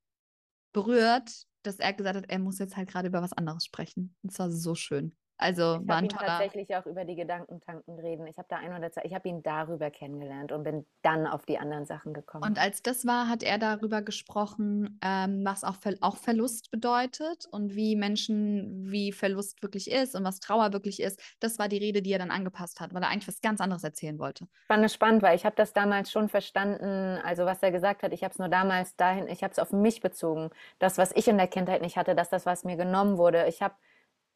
berührt, dass er gesagt hat, er muss jetzt halt gerade über was anderes sprechen. Es war so schön. Also ich war ein toller. tatsächlich auch über die Gedankentanken reden. Ich habe da ein oder zwei, ich habe ihn darüber kennengelernt und bin dann auf die anderen Sachen gekommen. Und als das war, hat er darüber gesprochen, ähm, was auch, Ver auch Verlust bedeutet und wie Menschen, wie Verlust wirklich ist und was Trauer wirklich ist. Das war die Rede, die er dann angepasst hat, weil er eigentlich was ganz anderes erzählen wollte. Spannend, spannend, weil ich habe das damals schon verstanden, also was er gesagt hat, ich habe es nur damals dahin, ich habe es auf mich bezogen. Das, was ich in der Kindheit nicht hatte, dass das, was mir genommen wurde. Ich habe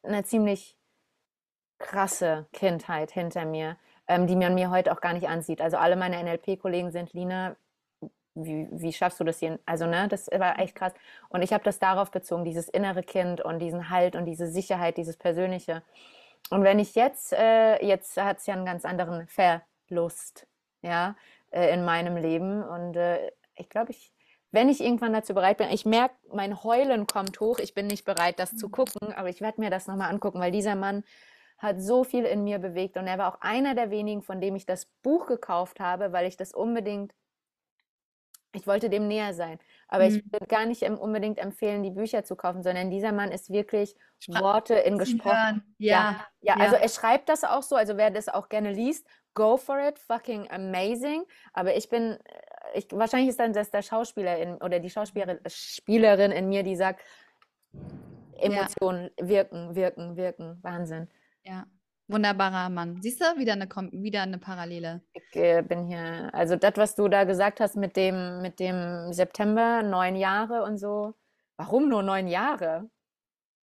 eine ziemlich krasse Kindheit hinter mir, ähm, die man mir heute auch gar nicht ansieht. Also alle meine NLP-Kollegen sind, Lina, wie, wie, schaffst du das hier? Also, ne, das war echt krass. Und ich habe das darauf bezogen, dieses innere Kind und diesen Halt und diese Sicherheit, dieses Persönliche. Und wenn ich jetzt, äh, jetzt hat es ja einen ganz anderen Verlust, ja, äh, in meinem Leben. Und äh, ich glaube, ich, wenn ich irgendwann dazu bereit bin, ich merke, mein Heulen kommt hoch, ich bin nicht bereit, das zu mhm. gucken, aber ich werde mir das nochmal angucken, weil dieser Mann hat so viel in mir bewegt und er war auch einer der wenigen, von dem ich das Buch gekauft habe, weil ich das unbedingt, ich wollte dem näher sein. Aber mhm. ich würde gar nicht unbedingt empfehlen, die Bücher zu kaufen, sondern dieser Mann ist wirklich Worte in gesprochen. Ja. ja. Ja, also er schreibt das auch so, also wer das auch gerne liest, go for it, fucking amazing. Aber ich bin, ich, wahrscheinlich ist dann das der Schauspieler in, oder die Schauspielerin in mir, die sagt, Emotionen ja. wirken, wirken, wirken, Wahnsinn. Ja, wunderbarer Mann. Siehst du, wieder eine, wieder eine Parallele. Ich äh, bin hier, also das, was du da gesagt hast mit dem, mit dem September, neun Jahre und so. Warum nur neun Jahre?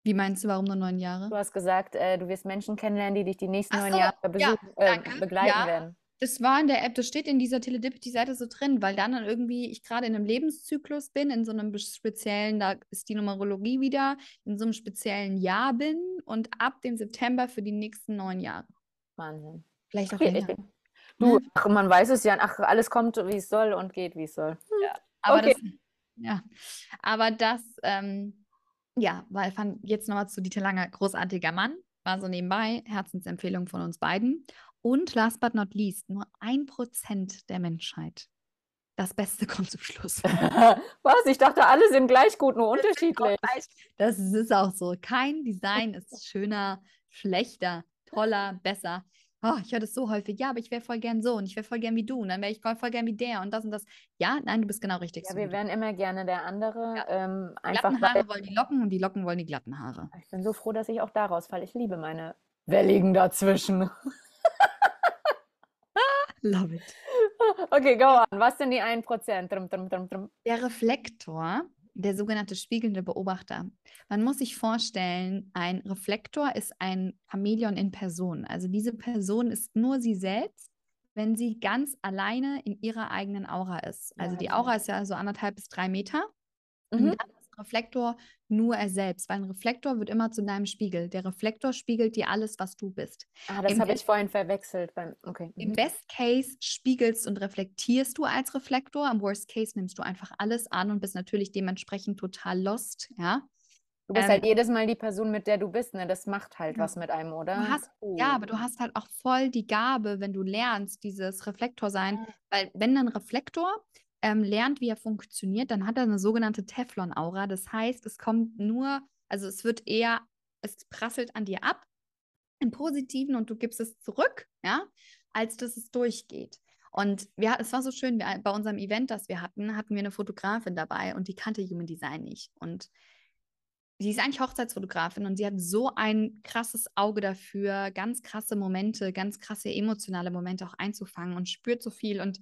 Wie meinst du, warum nur neun Jahre? Du hast gesagt, äh, du wirst Menschen kennenlernen, die dich die nächsten so, Jahre besuchen, ja, äh, begleiten ja. werden. Das war in der App, das steht in dieser Teledipity-Seite so drin, weil dann irgendwie ich gerade in einem Lebenszyklus bin, in so einem speziellen, da ist die Numerologie wieder, in so einem speziellen Jahr bin und ab dem September für die nächsten neun Jahre. Wahnsinn. Vielleicht auch länger. Du, ach, man weiß es ja, ach, alles kommt, wie es soll und geht, wie es soll. Ja, aber okay. das, ja. Aber das, ähm, ja, weil fand jetzt nochmal zu Dieter Lange, großartiger Mann, war so nebenbei, Herzensempfehlung von uns beiden. Und last but not least, nur ein Prozent der Menschheit. Das Beste kommt zum Schluss. Was? Ich dachte, alle sind gleich gut, nur unterschiedlich. Das ist auch so. Kein Design ist schöner, schlechter, toller, besser. Oh, ich höre das so häufig. Ja, aber ich wäre voll gern so und ich wäre voll gern wie du und dann wäre ich voll gern wie der und das und das. Ja, nein, du bist genau richtig. Ja, so wir wären immer gerne der andere. Ja. Ähm, einfach glatten Haare wollen die Locken und die Locken wollen die glatten Haare. Ich bin so froh, dass ich auch daraus falle. Ich liebe meine Welligen dazwischen. Love it. Okay, go on. Was sind die 1%? Drum, drum, drum, drum. Der Reflektor, der sogenannte spiegelnde Beobachter. Man muss sich vorstellen, ein Reflektor ist ein Chamäleon in Person. Also diese Person ist nur sie selbst, wenn sie ganz alleine in ihrer eigenen Aura ist. Also ja, die Aura ist ja so anderthalb bis drei Meter. Mhm. Und dann Reflektor nur er selbst, weil ein Reflektor wird immer zu deinem Spiegel. Der Reflektor spiegelt dir alles, was du bist. Ah, das habe ich vorhin verwechselt. Beim, okay. Im mhm. Best Case spiegelst und reflektierst du als Reflektor. Im Worst Case nimmst du einfach alles an und bist natürlich dementsprechend total lost, ja. Du bist halt ähm, halt jedes Mal die Person, mit der du bist, ne? Das macht halt ja. was mit einem, oder? Hast, oh. Ja, aber du hast halt auch voll die Gabe, wenn du lernst, dieses Reflektor sein, ah. weil wenn ein Reflektor ähm, lernt, wie er funktioniert, dann hat er eine sogenannte Teflon-Aura. Das heißt, es kommt nur, also es wird eher, es prasselt an dir ab im Positiven und du gibst es zurück, ja, als dass es durchgeht. Und wir, es war so schön, wir, bei unserem Event, das wir hatten, hatten wir eine Fotografin dabei und die kannte Human Design nicht. Und sie ist eigentlich Hochzeitsfotografin und sie hat so ein krasses Auge dafür, ganz krasse Momente, ganz krasse emotionale Momente auch einzufangen und spürt so viel. Und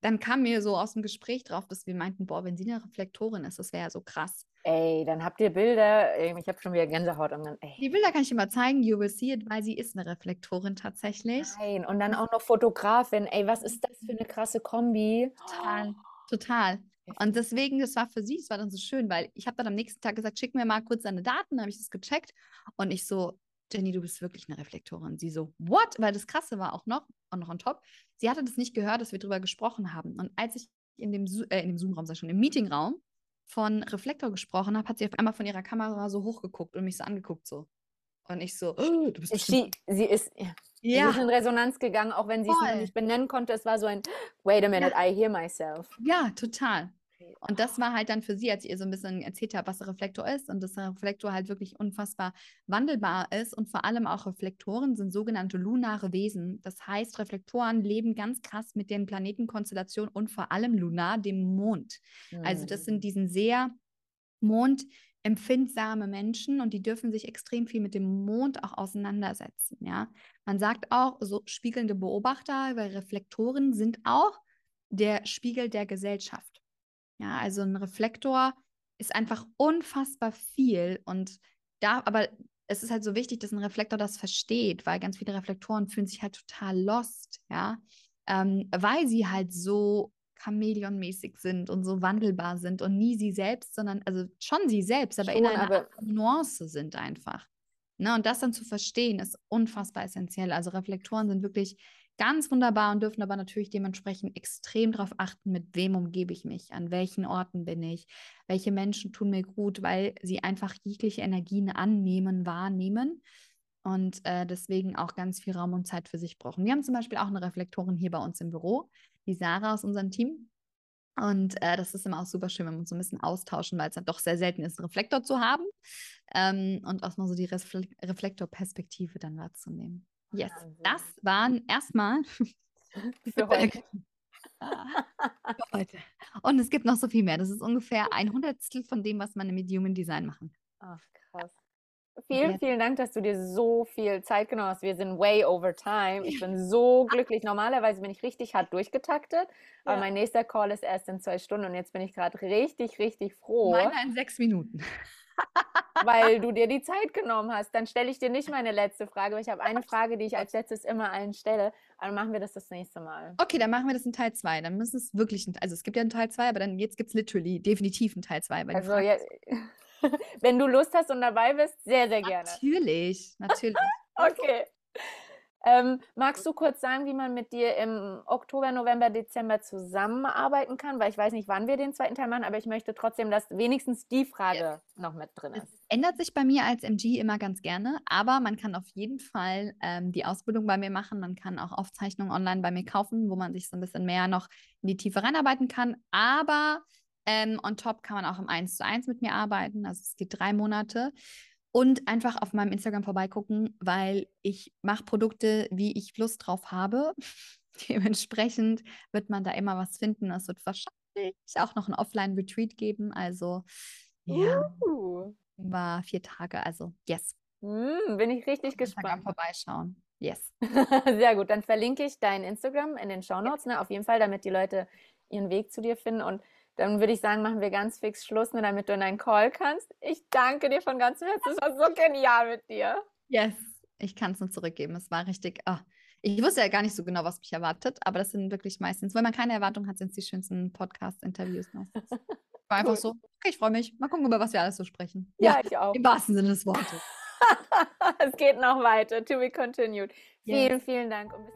dann kam mir so aus dem Gespräch drauf, dass wir meinten, boah, wenn sie eine Reflektorin ist, das wäre ja so krass. Ey, dann habt ihr Bilder. Ich habe schon wieder Gänsehaut. Und dann, die Bilder kann ich dir mal zeigen. You will see it, weil sie ist eine Reflektorin tatsächlich. Nein, und dann auch noch Fotografin. Ey, was ist das für eine krasse Kombi? Total, total. Und deswegen, das war für sie, es war dann so schön, weil ich habe dann am nächsten Tag gesagt, schick mir mal kurz deine Daten, dann habe ich das gecheckt und ich so, Jenny, du bist wirklich eine Reflektorin. Sie so, what? Weil das Krasse war auch noch, und noch on top, sie hatte das nicht gehört, dass wir darüber gesprochen haben. Und als ich in dem, äh, in dem Zoom-Raum, sag schon, im Meetingraum von Reflektor gesprochen habe, hat sie auf einmal von ihrer Kamera so hochgeguckt und mich so angeguckt so. Und ich so, oh, du bist sie, sie ist ja. Sie ist in Resonanz gegangen, auch wenn sie es nicht benennen konnte. Es war so ein, wait a minute, ja. I hear myself. Ja, total. Und das war halt dann für sie, als ich ihr so ein bisschen erzählt habe, was der Reflektor ist und dass der Reflektor halt wirklich unfassbar wandelbar ist und vor allem auch Reflektoren sind sogenannte lunare Wesen. Das heißt, Reflektoren leben ganz krass mit den Planetenkonstellationen und vor allem lunar, dem Mond. Mhm. Also das sind hm. diesen sehr mondempfindsame Menschen und die dürfen sich extrem viel mit dem Mond auch auseinandersetzen. Ja, man sagt auch so spiegelnde Beobachter, weil Reflektoren sind auch der Spiegel der Gesellschaft. Ja, also ein Reflektor ist einfach unfassbar viel und da, aber es ist halt so wichtig, dass ein Reflektor das versteht, weil ganz viele Reflektoren fühlen sich halt total lost, ja, ähm, weil sie halt so Chamäleonmäßig sind und so wandelbar sind und nie sie selbst, sondern, also schon sie selbst, aber schon, in einer aber Nuance sind einfach. Ne? Und das dann zu verstehen, ist unfassbar essentiell. Also Reflektoren sind wirklich ganz wunderbar und dürfen aber natürlich dementsprechend extrem darauf achten, mit wem umgebe ich mich, an welchen Orten bin ich, welche Menschen tun mir gut, weil sie einfach jegliche Energien annehmen, wahrnehmen und äh, deswegen auch ganz viel Raum und Zeit für sich brauchen. Wir haben zum Beispiel auch eine Reflektorin hier bei uns im Büro, die Sarah aus unserem Team. Und äh, das ist immer auch super schön, wenn wir uns so ein bisschen austauschen, weil es dann doch sehr selten ist, einen Reflektor zu haben ähm, und auch mal so die Refle Reflektorperspektive dann wahrzunehmen. Yes, das waren erstmal für heute. für heute. Und es gibt noch so viel mehr. Das ist ungefähr ein Hundertstel von dem, was man im Human Design machen. Ach, krass. Vielen, ja. vielen Dank, dass du dir so viel Zeit genommen hast. Wir sind way over time. Ich bin so glücklich. Normalerweise bin ich richtig hart durchgetaktet, aber ja. mein nächster Call ist erst in zwei Stunden und jetzt bin ich gerade richtig, richtig froh. Meiner in sechs Minuten weil du dir die Zeit genommen hast. Dann stelle ich dir nicht meine letzte Frage, weil ich habe eine Frage, die ich als letztes immer allen stelle. Aber machen wir das das nächste Mal. Okay, dann machen wir das in Teil 2. Dann müssen es wirklich, ein, also es gibt ja einen Teil 2, aber dann jetzt gibt es literally definitiv einen Teil 2. Also ja, wenn du Lust hast und dabei bist, sehr, sehr gerne. Natürlich, natürlich. okay. Ähm, magst du kurz sagen, wie man mit dir im Oktober, November, Dezember zusammenarbeiten kann? Weil ich weiß nicht, wann wir den zweiten Teil machen, aber ich möchte trotzdem, dass wenigstens die Frage ja. noch mit drin ist. Es ändert sich bei mir als MG immer ganz gerne, aber man kann auf jeden Fall ähm, die Ausbildung bei mir machen. Man kann auch Aufzeichnungen online bei mir kaufen, wo man sich so ein bisschen mehr noch in die Tiefe reinarbeiten kann. Aber ähm, on top kann man auch im 1 zu 1 mit mir arbeiten. Also es geht drei Monate und einfach auf meinem Instagram vorbeigucken, weil ich mache Produkte, wie ich Lust drauf habe. Dementsprechend wird man da immer was finden. Es wird wahrscheinlich auch noch ein Offline-Retreat geben. Also ja, uh. war vier Tage. Also yes. Mm, bin ich richtig gespannt. vorbeischauen. Yes. Sehr gut. Dann verlinke ich dein Instagram in den Show Notes, ne? Auf jeden Fall, damit die Leute ihren Weg zu dir finden. Und dann würde ich sagen, machen wir ganz fix Schluss, ne, damit du in deinen Call kannst. Ich danke dir von ganzem Herzen. Es war so genial mit dir. Yes, ich kann es nur zurückgeben. Es war richtig. Oh. Ich wusste ja gar nicht so genau, was mich erwartet, aber das sind wirklich meistens, wenn man keine Erwartung hat, sind es die schönsten Podcast-Interviews meistens. War einfach cool. so, okay, ich freue mich. Mal gucken, über was wir alles so sprechen. Ja, ja ich auch. Im wahrsten Sinne des Wortes. es geht noch weiter. To be continued. Yes. Vielen, vielen Dank und bis